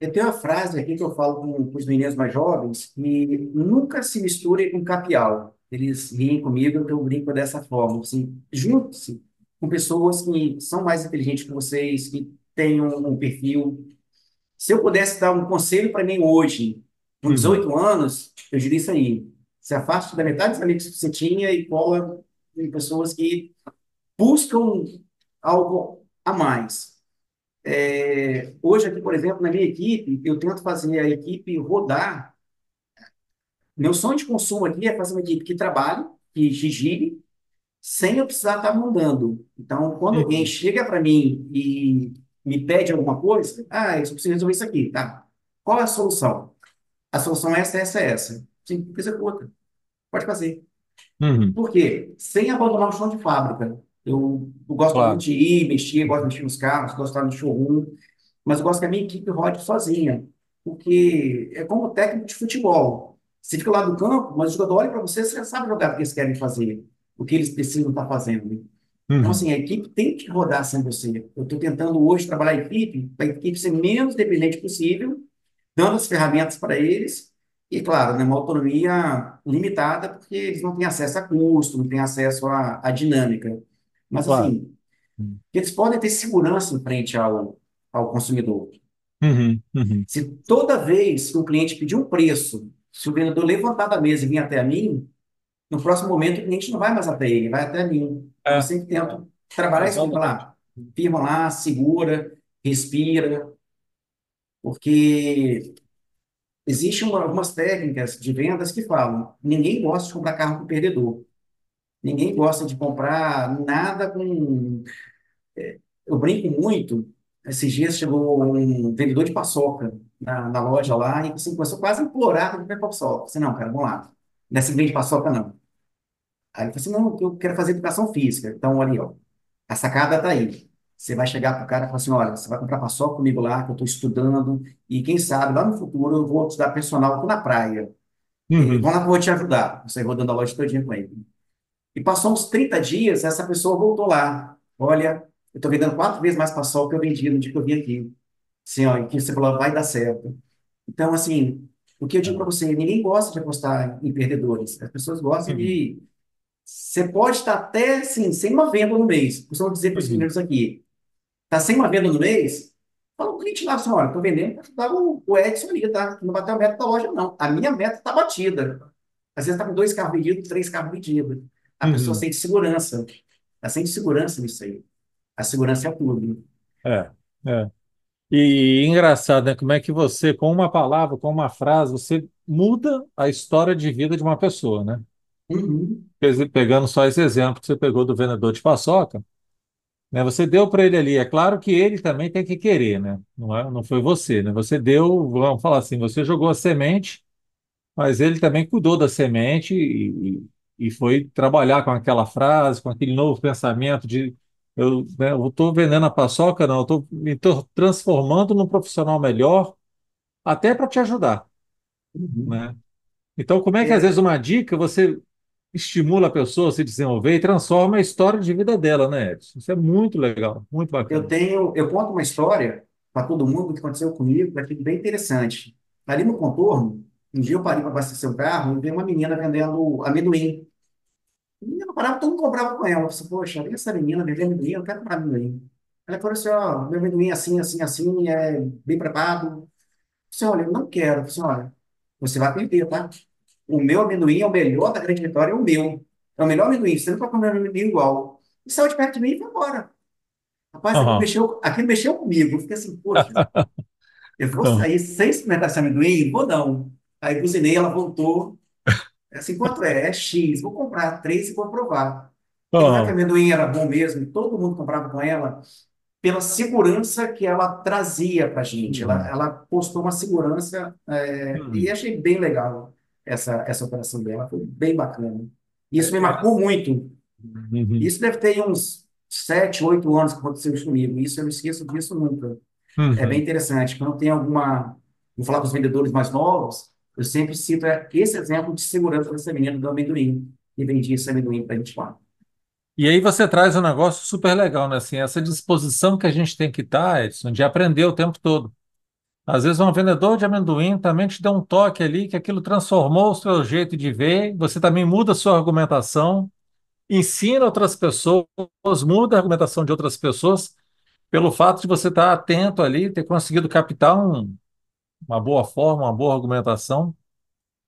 Eu tenho uma frase aqui que eu falo com, com os meninos mais jovens, que nunca se misture com capial. Eles riem comigo, eu brinco dessa forma. Assim, junte-se com pessoas que são mais inteligentes que vocês, que têm um, um perfil. Se eu pudesse dar um conselho para mim hoje, com Uhum, 18 anos, eu diria isso aí. Se afaste da metade dos amigos que você tinha e cola em pessoas que buscam algo a mais. É, hoje aqui, por exemplo, na minha equipe, eu tento fazer a equipe rodar. Meu sonho de consumo aqui é fazer uma equipe que trabalhe, que gire, sem eu precisar estar mandando. Então, quando alguém Uhum. chega para mim e me pede alguma coisa, ah, eu só preciso resolver isso aqui, tá? Qual é a solução? A solução é essa, essa, essa. Sim, executa. Pode fazer. Uhum. Por quê? Sem abandonar o chão de fábrica. Eu, eu gosto muito Claro. de ir, mexer, gosto de mexer nos carros, gosto de estar no showroom, mas eu gosto que a minha equipe rode sozinha, porque é como técnico de futebol. Você fica lá no campo, mas o jogador olha para você, você já sabe jogar o que eles querem fazer, o que eles precisam estar fazendo. Então, Uhum. assim, a equipe tem que rodar sem você. Eu estou tentando hoje trabalhar a equipe, para a equipe ser menos dependente possível, dando as ferramentas para eles, e, claro, né, uma autonomia limitada, porque eles não têm acesso a custo, não têm acesso à, dinâmica. Mas, Claro. assim, eles podem ter segurança em frente ao, ao consumidor. Uhum. Uhum. Se toda vez que um cliente pedir um preço, se o vendedor levantar da mesa e vir até a mim, no próximo momento o cliente não vai mais até ele, vai até mim. Então, eu É, sempre tento trabalhar isso, exatamente. lá, firma lá, segura, respira, porque Existem uma- algumas técnicas de vendas que falam: ninguém gosta de comprar carro com perdedor. Ninguém gosta de comprar nada com. Eu brinco muito. Esses dias chegou um vendedor de paçoca na, na loja lá e assim, começou quase a implorar para comprar paçoca. Eu falei, não, cara, vamos lá. Não é vende paçoca, não. Aí ele falou assim: não, eu quero fazer educação física. Então, olha aí, ó, a sacada tá aí. Você vai chegar pro cara e falar assim: olha, você vai comprar paçoca comigo lá, que eu estou estudando, e quem sabe lá no futuro eu vou te dar personal aqui na praia. Uhum. vamos lá que eu vou te ajudar. Saí rodando a loja todinha com ele. E passou uns 30 dias, essa pessoa voltou lá. Olha, eu estou vendendo quatro vezes mais paçoca que eu vendi no dia que eu vim aqui. Assim, ó, e que você falou, vai dar certo. Então, assim, o que eu digo para É. você, ninguém gosta de apostar em perdedores. As pessoas gostam Uhum. de... Você pode estar até, assim, sem uma venda no mês. Costumo dizer para os Uhum. meninos aqui, tá sem uma venda no mês, fala o cliente lá, assim, olha, estou vendendo para ajudar o, o Edson ali, tá? Não bateu a meta da loja, não. A minha meta está batida. Às vezes está com dois carros vendidos, três carros vendidos. A pessoa Uhum. sente segurança. Ela sente segurança nisso aí. A segurança é tudo. É, é. E engraçado, né? Como é que você, com uma palavra, com uma frase, você muda a história de vida de uma pessoa, né? Uhum, Pe- Pegando só esse exemplo que você pegou do vendedor de paçoca, né? Você deu para ele ali. É claro que ele também tem que querer, né? Não é, não foi você, né? Você deu, vamos falar assim, você jogou a semente, mas ele também cuidou da semente e, e, e foi trabalhar com aquela frase, com aquele novo pensamento de eu, né, eu estou vendendo a paçoca, não, eu estou me tô transformando num profissional melhor, até para te ajudar, uhum. né? Então, como é que às É, vezes uma dica você estimula a pessoa a se desenvolver e transforma a história de vida dela, né, Edson? Isso é muito legal, muito eu bacana. tenho, eu conto uma história para todo mundo que aconteceu comigo, que é bem interessante. Ali no contorno, um dia eu parei para abastecer o carro e vi uma menina vendendo amendoim. A menina parava, todo mundo comprava com ela. Eu falei, poxa, olha essa menina vendendo amendoim, eu quero comprar amendoim. Ela falou assim, ó, meu amendoim é assim, assim, assim, é bem preparado. Você olha, eu não quero. Você olha, você vai perder, tá? O meu amendoim é o melhor da Grande Vitória, é o meu. É o melhor amendoim. Você não pode comer amendoim igual. E saiu de perto de mim e foi embora. Rapaz, aquilo Aham. mexeu, aquilo mexeu comigo. Eu fiquei assim, poxa, [LAUGHS] eu vou Aham. sair sem experimentar esse amendoim? Vou não. Aí buzinei, ela voltou. [LAUGHS] Assim, quanto é? É X. Vou comprar três e vou provar. E não é que o Aham. amendoim era bom mesmo, todo mundo comprava com ela pela segurança que ela trazia para a gente. Ela, Uhum. ela postou uma segurança, é, e Uhum. achei bem legal essa, essa operação dela, foi bem bacana. Isso me É, é, marcou muito. uhum. Isso deve ter uns sete, oito anos que aconteceu isso comigo. Isso eu não esqueço disso nunca. É bem Uhum. interessante. Quando tem alguma. Vou falar com os vendedores mais novos, eu sempre cito esse exemplo de segurança dessa menina do amendoim, que vendia esse amendoim para a gente lá. E aí você traz um negócio super legal, né? Assim, essa disposição que a gente tem que estar, Edson, de aprender o tempo todo. Às vezes um vendedor de amendoim também te dá um toque ali que aquilo transformou o seu jeito de ver, você também muda a sua argumentação, ensina outras pessoas, muda a argumentação de outras pessoas pelo fato de você estar atento ali, ter conseguido captar um- uma boa forma, uma boa argumentação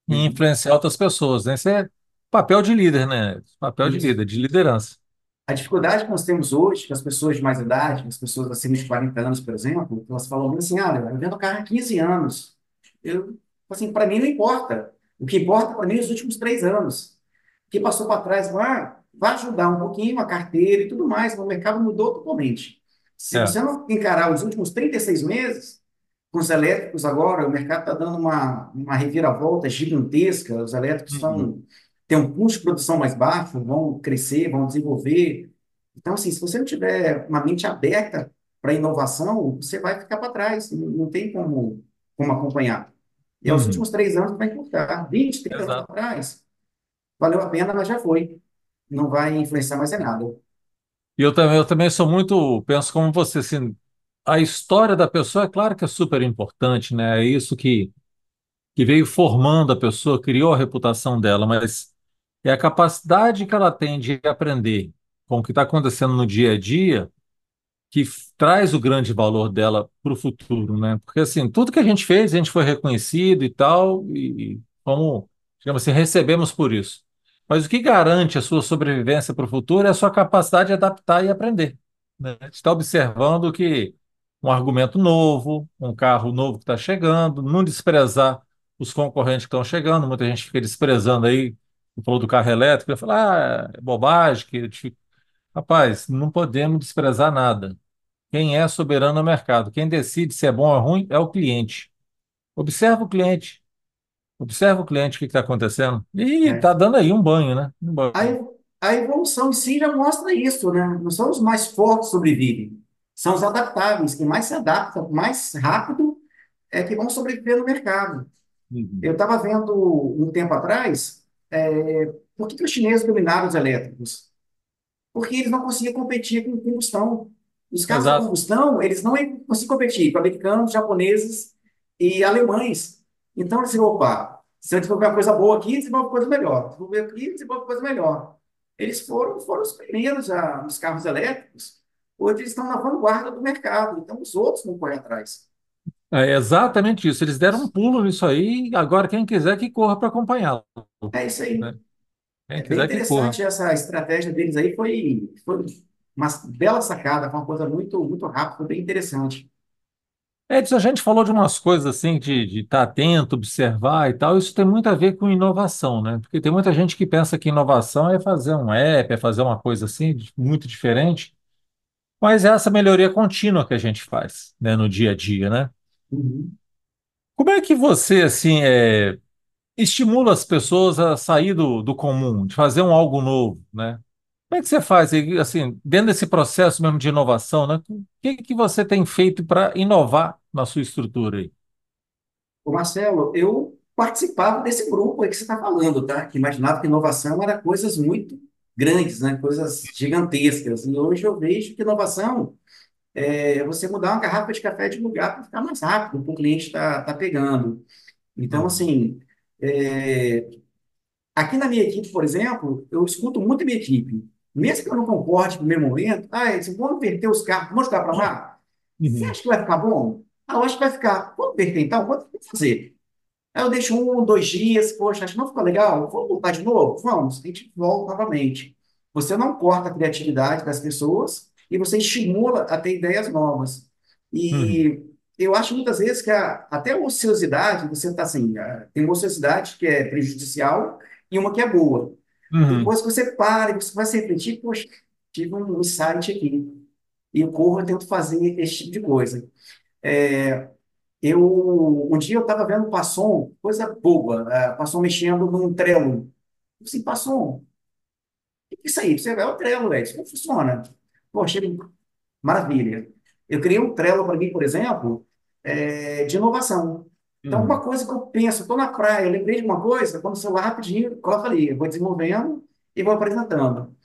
e Uhum. influenciar outras pessoas, né? Esse é papel de líder, né? Papel de Isso. líder, de liderança. A dificuldade que nós temos hoje, com as pessoas de mais idade, as pessoas acima de 40 anos, por exemplo, elas falam assim, ah, eu vendo carro há 15 anos. Eu, assim, para mim não importa. O que importa para mim é os últimos três anos. O que passou para trás vai, vai ajudar um pouquinho a carteira e tudo mais, mas o mercado mudou totalmente. Se É. você não encarar os últimos 36 meses, com os elétricos agora, o mercado está dando uma, uma reviravolta gigantesca, os elétricos Uhum. Têm um custo de produção mais baixo, vão crescer, vão desenvolver. Então, assim, se você não tiver uma mente aberta para inovação, você vai ficar para trás, não, tem como, como acompanhar. E aos Uhum. últimos três anos vai encurtar. 20, 30 anos para Exato. trás, valeu a pena, mas já foi. Não vai influenciar mais em nada. E eu também, eu também sou muito, penso como você, assim, a história da pessoa, é claro que é super importante, né? É isso que, que veio formando a pessoa, criou a reputação dela, mas é a capacidade que ela tem de aprender com o que está acontecendo no dia a dia que traz o grande valor dela para o futuro, né? Porque assim, tudo que a gente fez, a gente foi reconhecido e tal, e, como, digamos assim, recebemos por isso. Mas o que garante a sua sobrevivência para o futuro é a sua capacidade de adaptar e aprender, né? Está observando que um argumento novo, um carro novo que está chegando, não desprezar os concorrentes que estão chegando, muita gente fica desprezando aí, falou do carro elétrico, eu falo, ah, é bobagem, que... Rapaz, não podemos desprezar nada. Quem é soberano é o mercado. Quem decide se é bom ou ruim é o cliente. Observa o cliente. Observa o cliente, o que está acontecendo. E está dando aí um banho, né? Um A, banho. a evolução em si já mostra isso, né? Não são os mais fortes que sobrevivem, são os adaptáveis, quem mais se adapta, mais rápido é que vão sobreviver no mercado. Uhum. Eu estava vendo um tempo atrás, é, por que que os chineses dominaram os elétricos? Porque eles não conseguiam competir com combustão. Os carros a Exato. combustão, eles não conseguiam competir com americanos, japoneses e alemães. Então, eles disseram, opa, se eu desenvolver uma coisa boa aqui, desenvolve uma coisa melhor. Desenvolver aqui, desenvolve coisa melhor. Eles foram, foram os primeiros a, nos carros elétricos. Hoje eles estão na vanguarda do mercado. Então, os outros não correm atrás. É exatamente isso. Eles deram um pulo nisso aí. Agora, quem quiser que corra para acompanhá-lo, É isso aí. né? Quem É bem quiser que corra. interessante essa estratégia deles aí. Foi, foi uma bela sacada, foi uma coisa muito, muito rápida, foi bem interessante. Edson, a gente falou de umas coisas assim, de estar atento, observar e tal. Isso tem muito a ver com inovação, né? Porque tem muita gente que pensa que inovação é fazer um app, é fazer uma coisa assim, muito diferente. Mas é essa melhoria contínua que a gente faz, né, no dia a dia, né? Uhum. Como é que você, assim, é, estimula as pessoas a sair do, do comum, de fazer um algo novo, né? Como é que você faz, assim, dentro desse processo mesmo de inovação, né? O que que você tem feito para inovar na sua estrutura aí? Ô Marcelo, eu participava desse grupo aí que você está falando, tá? Que imaginava que inovação era coisas muito grandes, né? Coisas gigantescas. E hoje eu vejo que inovação é você mudar uma garrafa de café de lugar para ficar mais rápido, para o cliente está tá pegando. Então, Uhum. assim, é, aqui na minha equipe, por exemplo, eu escuto muito a minha equipe. Mesmo que eu não concorde no primeiro momento, ah, eles vão inverter os carros, vamos jogar para lá? Você Uhum. acha que vai ficar bom? Ah, eu acho que vai ficar. Vamos inverter então? Vamos fazer. Aí eu deixo um, dois dias, poxa, acho que não ficou legal. Vamos voltar de novo? Vamos, a gente volta novamente. Você não corta a criatividade das pessoas e você estimula a ter ideias novas. Uhum. E eu acho muitas vezes que a- até a ociosidade, você está assim, ah, tem uma ociosidade que é prejudicial e uma que é boa. Uhum. Depois que você para e você vai se refletir, poxa, tive um insight aqui. E eu corro, eu tento fazer esse tipo de coisa. Eu, um dia eu estava vendo o Passon, coisa boba, uh, Passon mexendo num Trello. Eu Assim, Passon, o que é isso aí? Você é o Trello, velho. Isso como funciona? Poxa, maravilha. Eu criei um Trello para mim, por exemplo, é, de inovação. Então, uma Uhum. coisa que eu penso, estou na praia, eu lembrei de uma coisa, quando o celular rapidinho, coloca ali, eu vou desenvolvendo e vou apresentando.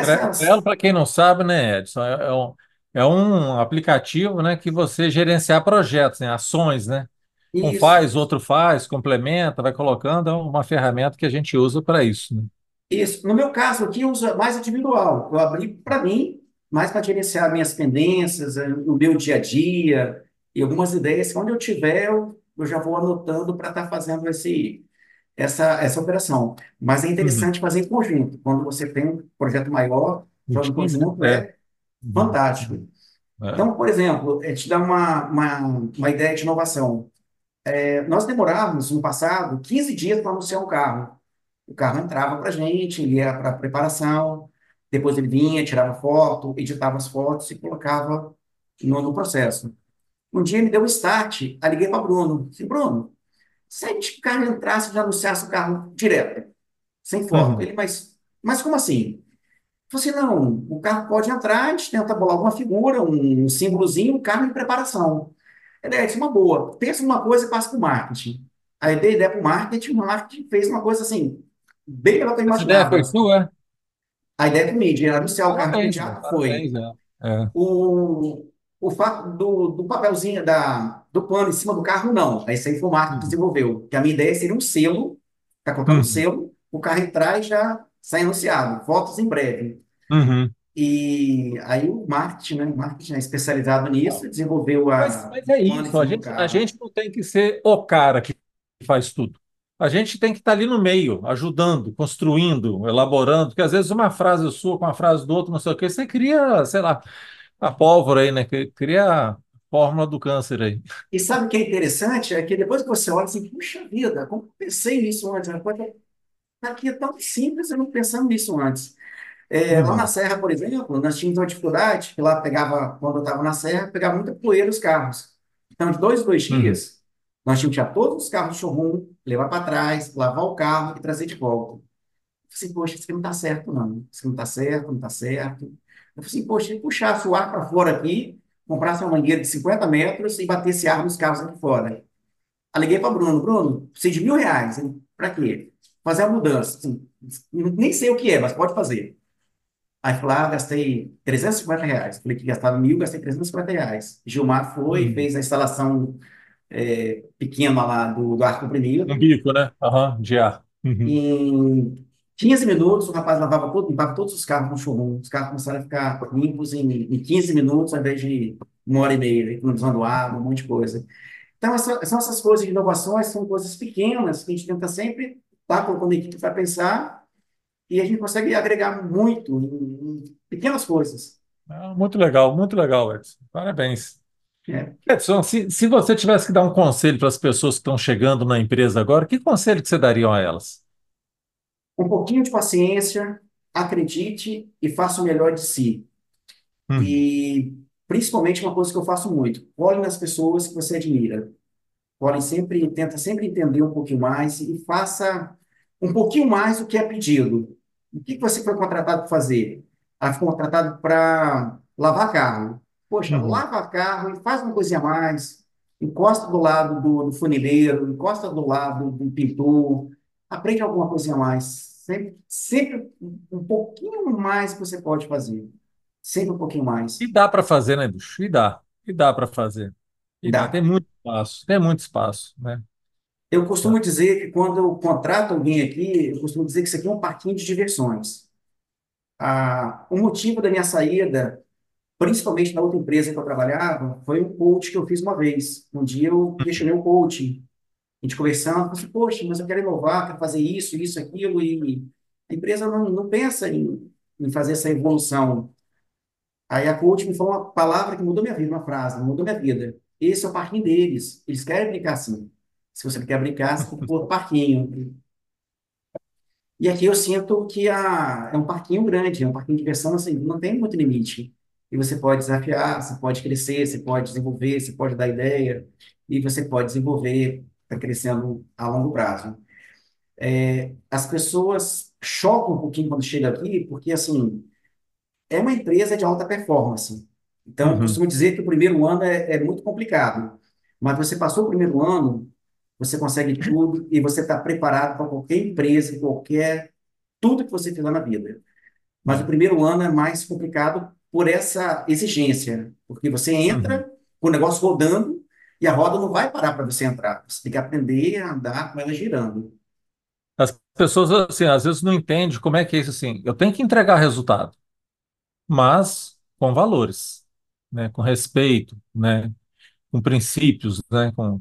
Tre- Trello, para quem não sabe, né, Edson, é, é um, é um aplicativo, né, que você gerenciar projetos, né, ações, né? Um isso, faz, outro faz, complementa, vai colocando, é uma ferramenta que a gente usa para isso, né? Isso. No meu caso aqui, eu uso mais individual. Eu abri para mim, mais para gerenciar minhas pendências, eh, o meu dia a dia e algumas ideias. Onde eu tiver, eu, eu já vou anotando para estar fazendo esse, essa, essa operação. Mas é Uhum. interessante fazer em conjunto. Quando você tem um projeto maior, O Jovem time, conjunto? É. é Uhum. fantástico. É. Então, por exemplo, é te dar uma, uma, uma ideia de inovação. É, nós demorávamos, no passado, 15 dias para anunciar um carro. O carro entrava para a gente, ele ia para preparação, depois ele vinha, tirava foto, editava as fotos e colocava no, no processo. Um dia ele deu um start, aí liguei para Bruno. Disse, Bruno, se a gente, o carro entrasse e já anunciasse o carro direto, sem foto. Uhum. Ele, mas, mas como assim? Eu falei assim, não, o carro pode entrar, a gente tenta bolar alguma figura, um símbolozinho, um carro em preparação. Ele é, disse, uma boa. Pensa numa coisa e passa para o marketing. Aí dei ideia para o marketing, o marketing fez uma coisa assim, bem do que eu Essa ideia foi sua, é? A ideia comigo de anunciar o carro Parabéns, imediato foi Parabéns, é. É. o, o fato do, do papelzinho da, do pano em cima do carro, não. Isso aí foi o marketing que Uhum. desenvolveu. Que a minha ideia seria um selo, tá colocando um Uhum. selo, o carro entrar e já sai anunciado. Fotos em breve. Uhum. E aí o marketing, né? O marketing é especializado nisso, desenvolveu Mas, a mas é o pano em isso, a cima do gente, a carro. gente não tem que ser o cara que faz tudo. A gente tem que estar ali no meio, ajudando, construindo, elaborando, porque às vezes uma frase sua com a frase do outro, não sei o quê, você cria, sei lá, a pólvora aí, né? Cria a fórmula do câncer aí. E sabe o que é interessante? É que depois que você olha assim, puxa vida, como eu pensei nisso antes? Uma coisa aqui é tão simples, eu não pensando nisso antes. É, lá na Uhum. Serra, por exemplo, nós tínhamos uma dificuldade, que lá pegava, quando eu estava na Serra, pegava muita poeira os carros. Então, de dois em dois Uhum. Nós tínhamos que tirar todos os carros do showroom, levar para trás, lavar o carro e trazer de volta. Eu falei assim, poxa, isso aqui não está certo, não. Isso aqui não está certo, não está certo. Eu falei assim, poxa, se puxasse o ar para fora aqui, comprasse uma mangueira de 50 metros e batesse ar nos carros aqui fora. Aí liguei para Bruno, Bruno, preciso de mil reais. Para quê? Fazer a mudança. Assim, nem sei o que é, mas pode fazer. Aí fui lá, gastei 350 reais. Falei que gastava mil, gastei 350 reais. Gilmar foi, Uhum. fez a instalação é, pequena lá do, do ar Um comprimido. bico, né? Aham, de ar. Uhum. Em 15 minutos, o rapaz lavava, todo, limpava todos os carros no showroom. Os carros começaram a ficar limpos em, em 15 minutos, ao invés de uma hora e meia, economizando água, um monte de coisa. Então, essa, são essas coisas de inovações, são coisas pequenas que a gente tenta sempre estar colocando a equipe para pensar e a gente consegue agregar muito em, em pequenas coisas. Ah, muito legal, muito legal, Edson. Parabéns. Né? Edson, se, se você tivesse que dar um conselho para as pessoas que estão chegando na empresa agora, que conselho que você daria a elas? Um pouquinho de paciência, acredite e faça o melhor de si. Uhum. E principalmente uma coisa que eu faço muito, olhe nas pessoas que você admira. Olhe sempre, tenta sempre entender um pouquinho mais e faça um pouquinho mais do que é pedido. O que que você foi contratado para fazer? Ah, foi contratado para lavar carro. Poxa, Uhum. lava carro e faz uma coisinha a mais. Encosta do lado do, do funileiro, encosta do lado do pintor. Aprende alguma coisinha a mais. Sempre, sempre um pouquinho mais que você pode fazer. Sempre um pouquinho E mais. dá para fazer, né, bicho? E dá. E dá para fazer. E dá. Tem Dá. muito espaço. Tem muito espaço, né? Eu costumo dizer que quando eu contrato alguém aqui, eu costumo dizer que isso aqui é um parquinho de diversões. Ah, o motivo da minha saída, principalmente na outra empresa que eu trabalhava, foi um coach que eu fiz uma vez. Um dia eu questionei o coach, a gente conversando, eu falei, assim, poxa, mas eu quero inovar, quero fazer isso, isso, aquilo, e a empresa não, não pensa em, em fazer essa evolução. Aí a coach me falou uma palavra que mudou minha vida, uma frase, mudou minha vida. Esse é o parquinho deles. Eles querem brincar assim. Se você quer brincar, você tem que pôr no parquinho. E aqui eu sinto que a, é um parquinho grande, é um parquinho de diversão, assim, não tem muito limite. E você pode desafiar, você pode crescer, você pode desenvolver, você pode dar ideia, e você pode desenvolver, está crescendo a longo prazo. É, as pessoas chocam um pouquinho quando chegam aqui, porque, assim, é uma empresa de alta performance. Então, eu Uhum. costumo dizer que o primeiro ano é, é muito complicado. Mas você passou o primeiro ano, você consegue tudo e você está preparado para qualquer empresa, qualquer, tudo que você fizer na vida. Mas o primeiro ano é mais complicado por essa exigência, porque você Uhum. entra com o negócio rodando e a roda não vai parar para você entrar. Você tem que aprender a andar com ela girando. As pessoas, assim, às vezes não entendem como é que é isso, assim. Eu tenho que entregar resultado, mas com valores, né? Com respeito, né? Com princípios, né? Com,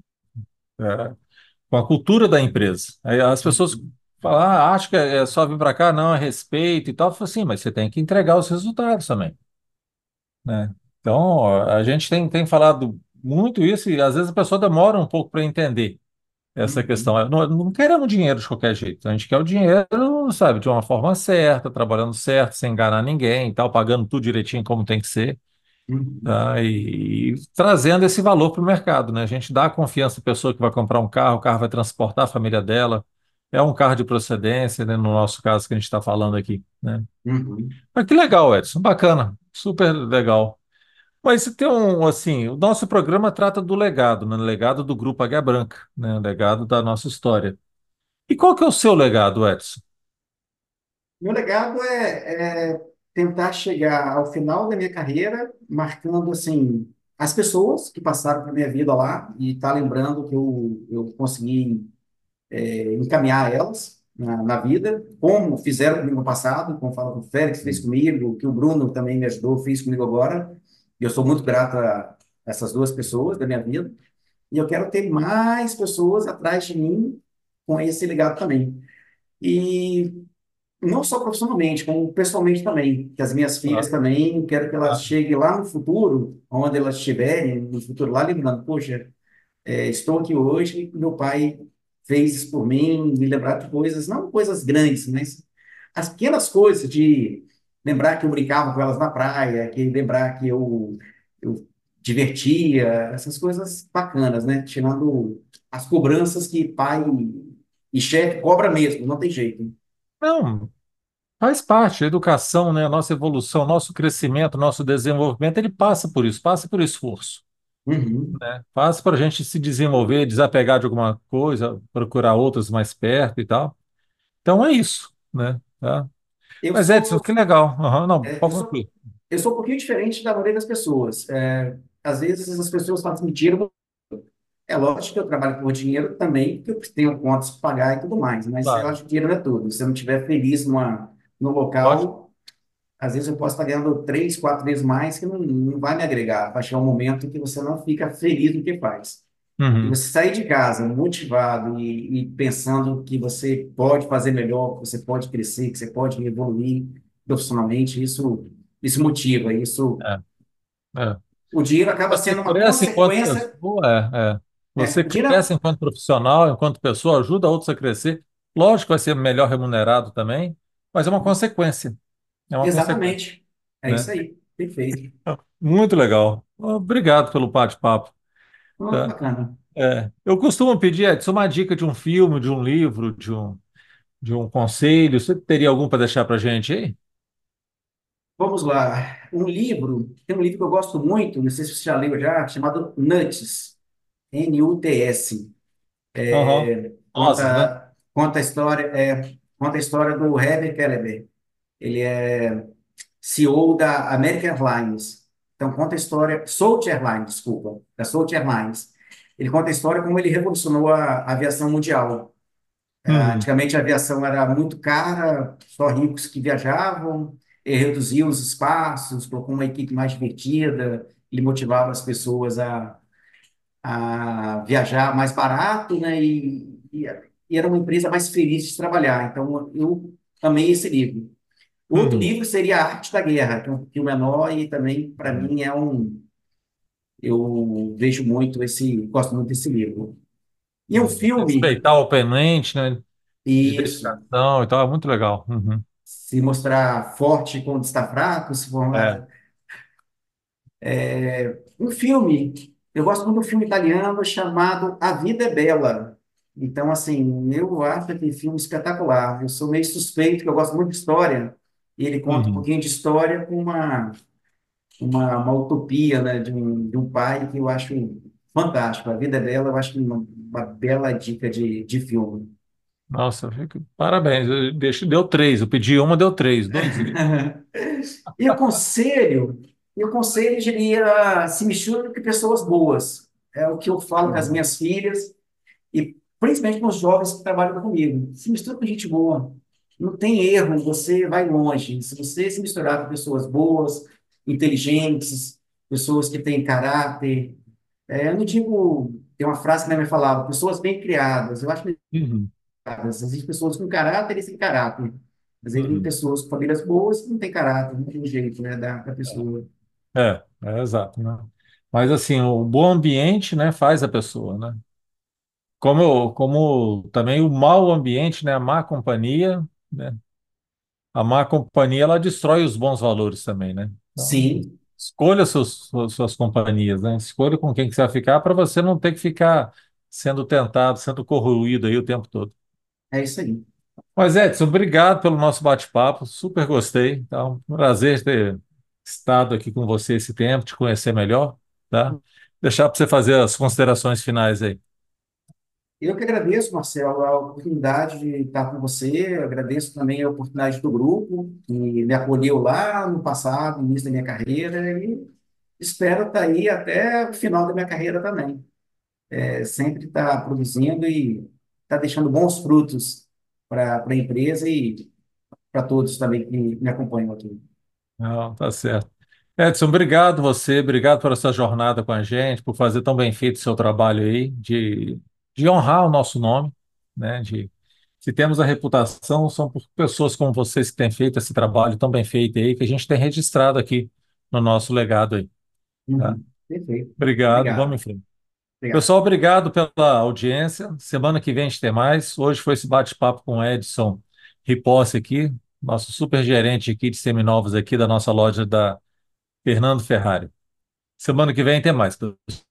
é, com a cultura da empresa. Aí as pessoas Falar, ah, acho que é só vir para cá, não, é respeito e tal. Eu falei assim, mas você tem que entregar os resultados também, né? Então, ó, a gente tem, tem falado muito isso e às vezes a pessoa demora um pouco para entender essa Uhum, questão. Não, não queremos dinheiro de qualquer jeito. A gente quer o dinheiro, sabe, de uma forma certa, trabalhando certo, sem enganar ninguém e tal, pagando tudo direitinho como tem que ser. uhum, tá? E, e trazendo esse valor para o mercado, né? A gente dá confiança à pessoa que vai comprar um carro, o carro vai transportar a família dela, é um carro de procedência, né? No nosso caso que a gente está falando aqui, né? uhum. Mas que legal, Edson, bacana, super legal. Mas tem um, assim, o nosso programa trata do legado, né? Legado do Grupo Águia Branca, né? Legado da nossa história. E qual que é o seu legado, Edson? Meu legado é, é tentar chegar ao final da minha carreira, marcando assim as pessoas que passaram pela minha vida lá e tá lembrando que eu, eu consegui é, encaminhar elas na, na vida, como fizeram comigo no passado, como fala que o Félix fez comigo, que o Bruno também me ajudou, fez comigo agora. E eu sou muito grato a essas duas pessoas da minha vida. E eu quero ter mais pessoas atrás de mim com esse legado também. E não só profissionalmente, como pessoalmente também, que as minhas filhas Ah, também, quero que elas ah, cheguem lá no futuro, onde elas estiverem, no futuro lá, lembrando, poxa, é, estou aqui hoje, meu pai fez por mim, me lembrar de coisas, não coisas grandes, mas as pequenas coisas de lembrar que eu brincava com elas na praia, que lembrar que eu, eu divertia, essas coisas bacanas, né? Tirando as cobranças que pai e chefe cobra mesmo, não tem jeito. Não, faz parte, a educação, né? A nossa evolução, nosso crescimento, nosso desenvolvimento, ele passa por isso, passa por esforço. Uhum. né? Fácil para a gente se desenvolver, desapegar de alguma coisa, procurar outras mais perto e tal. Então é isso, né? Tá? Eu Mas Edson, sou, que legal. Aham, não, é, eu pode sou, concluir. eu sou um pouquinho diferente da maioria das pessoas. É, às vezes as pessoas falam assim, mentira, É lógico que eu trabalho por dinheiro também, porque eu tenho contas para pagar e tudo mais, mas eu Claro, acho que dinheiro não é tudo. Se eu não estiver feliz numa, no local, às vezes eu posso estar ganhando três, quatro vezes mais, que não, não vai me agregar. Vai chegar um momento que você não fica feliz no que faz. E Uhum, você sair de casa motivado e, e pensando que você pode fazer melhor, que você pode crescer, que você pode evoluir profissionalmente, isso, isso motiva, isso, é, é. o dinheiro acaba Você sendo uma consequência, pessoa, é, é. é, Você dinheiro cresce enquanto profissional, enquanto pessoa, ajuda outros a crescer. Lógico vai ser melhor remunerado também, mas é uma consequência. É uma consequência, Exatamente. É né? isso aí. Perfeito. [LAUGHS] Muito legal. Obrigado pelo bate-papo. Oh, tá? bacana. É, eu costumo pedir, Edson, uma dica de um filme, de um livro, de um, de um conselho. Você teria algum para deixar para gente aí? Vamos lá. Um livro, tem um livro que eu gosto muito, não sei se você já leu já, chamado Nuts, N-U-T-S. Aham. Nozes, né? Conta, conta a história, é, conta a história do Herbert Kelleher. Ele é CEO da American Airlines. Então, conta a história, Salt Airlines, desculpa, da Salt Airlines. Ele conta a história como ele revolucionou a a aviação mundial. Uhum, Antigamente a aviação era muito cara, só ricos que viajavam, ele reduziu os espaços, colocou uma equipe mais divertida, ele motivava as pessoas a, a viajar mais barato, né? E, e, e era uma empresa mais feliz de trabalhar. Então eu amei esse livro. O outro uhum. livro seria A Arte da Guerra, que é um filme menor e também para mim é um eu vejo muito esse, gosto muito desse livro. E um filme, Respeitar o oponente, né? Isso, dedicação e tal, é muito legal. Uhum. se mostrar forte quando está fraco, se É. formar. [LAUGHS] Um filme, eu gosto muito um filme italiano chamado A Vida é Bela. Então, assim, eu acho aquele filme espetacular. Eu sou meio suspeito, que eu gosto muito de história, e ele conta um Uhum. pouquinho de história com uma, uma, uma utopia, né, de um, de um pai que eu acho fantástico. A Vida Bela, eu acho uma, uma bela dica de, de filme. Nossa, fico- parabéns. Eu deixo, deu três. Eu pedi uma, deu três. Dois. [LAUGHS] E o conselho, e o conselho diria, se misture com pessoas boas. É o que eu falo com as Uhum. minhas filhas e principalmente com os jovens que trabalham comigo. Se misture com gente boa. Não tem erro, você vai longe. Se você se misturar com pessoas boas, inteligentes, pessoas que têm caráter, é, eu não digo, tem uma frase que minha mãe falava, pessoas bem criadas. Eu acho que Uhum. Existem pessoas com caráter e sem caráter. Às vezes, tem Uhum. pessoas com famílias boas que não têm caráter, não tem jeito, né, da, da pessoa. É, é exato, né? Mas assim, o bom ambiente, né, faz a pessoa, né? Como, como também o mau ambiente, né, a má companhia, né? A má companhia, ela destrói os bons valores também, né? Então, Sim, escolha seus, suas, companhias, né? Escolha com quem que você vai ficar para você não ter que ficar sendo tentado, sendo corroído aí o tempo todo. é isso aí. Mas, Edson, obrigado pelo nosso bate-papo, super gostei. Então, um prazer ter estado aqui com você esse tempo, te conhecer melhor, tá? Deixar para você fazer as considerações finais aí. Eu que agradeço, Marcelo, a oportunidade de estar com você. Eu agradeço também a oportunidade do grupo, que me acolheu lá no passado, no início da minha carreira, e espero estar aí até o final da minha carreira também. É, sempre estar produzindo e estar deixando bons frutos para a empresa e para todos também que me acompanham aqui. Não, tá certo. Edson, obrigado você, obrigado por essa jornada com a gente, por fazer tão bem feito o seu trabalho aí, de, de honrar o nosso nome, né? De, se temos a reputação, são por pessoas como vocês que têm feito esse trabalho tão bem feito aí, que a gente tem registrado aqui no nosso legado aí, tá? Uhum. Perfeito. Obrigado, vamos Obrigado. em frente. Obrigado. Pessoal, obrigado pela audiência. Semana que vem a gente tem mais. Hoje foi esse bate-papo com o Edson Ripossi aqui, nosso super gerente aqui de seminovos aqui da nossa loja da Fernando Ferrari. Semana que vem tem mais,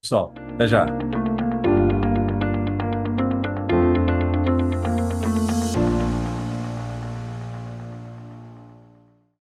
pessoal. Até já.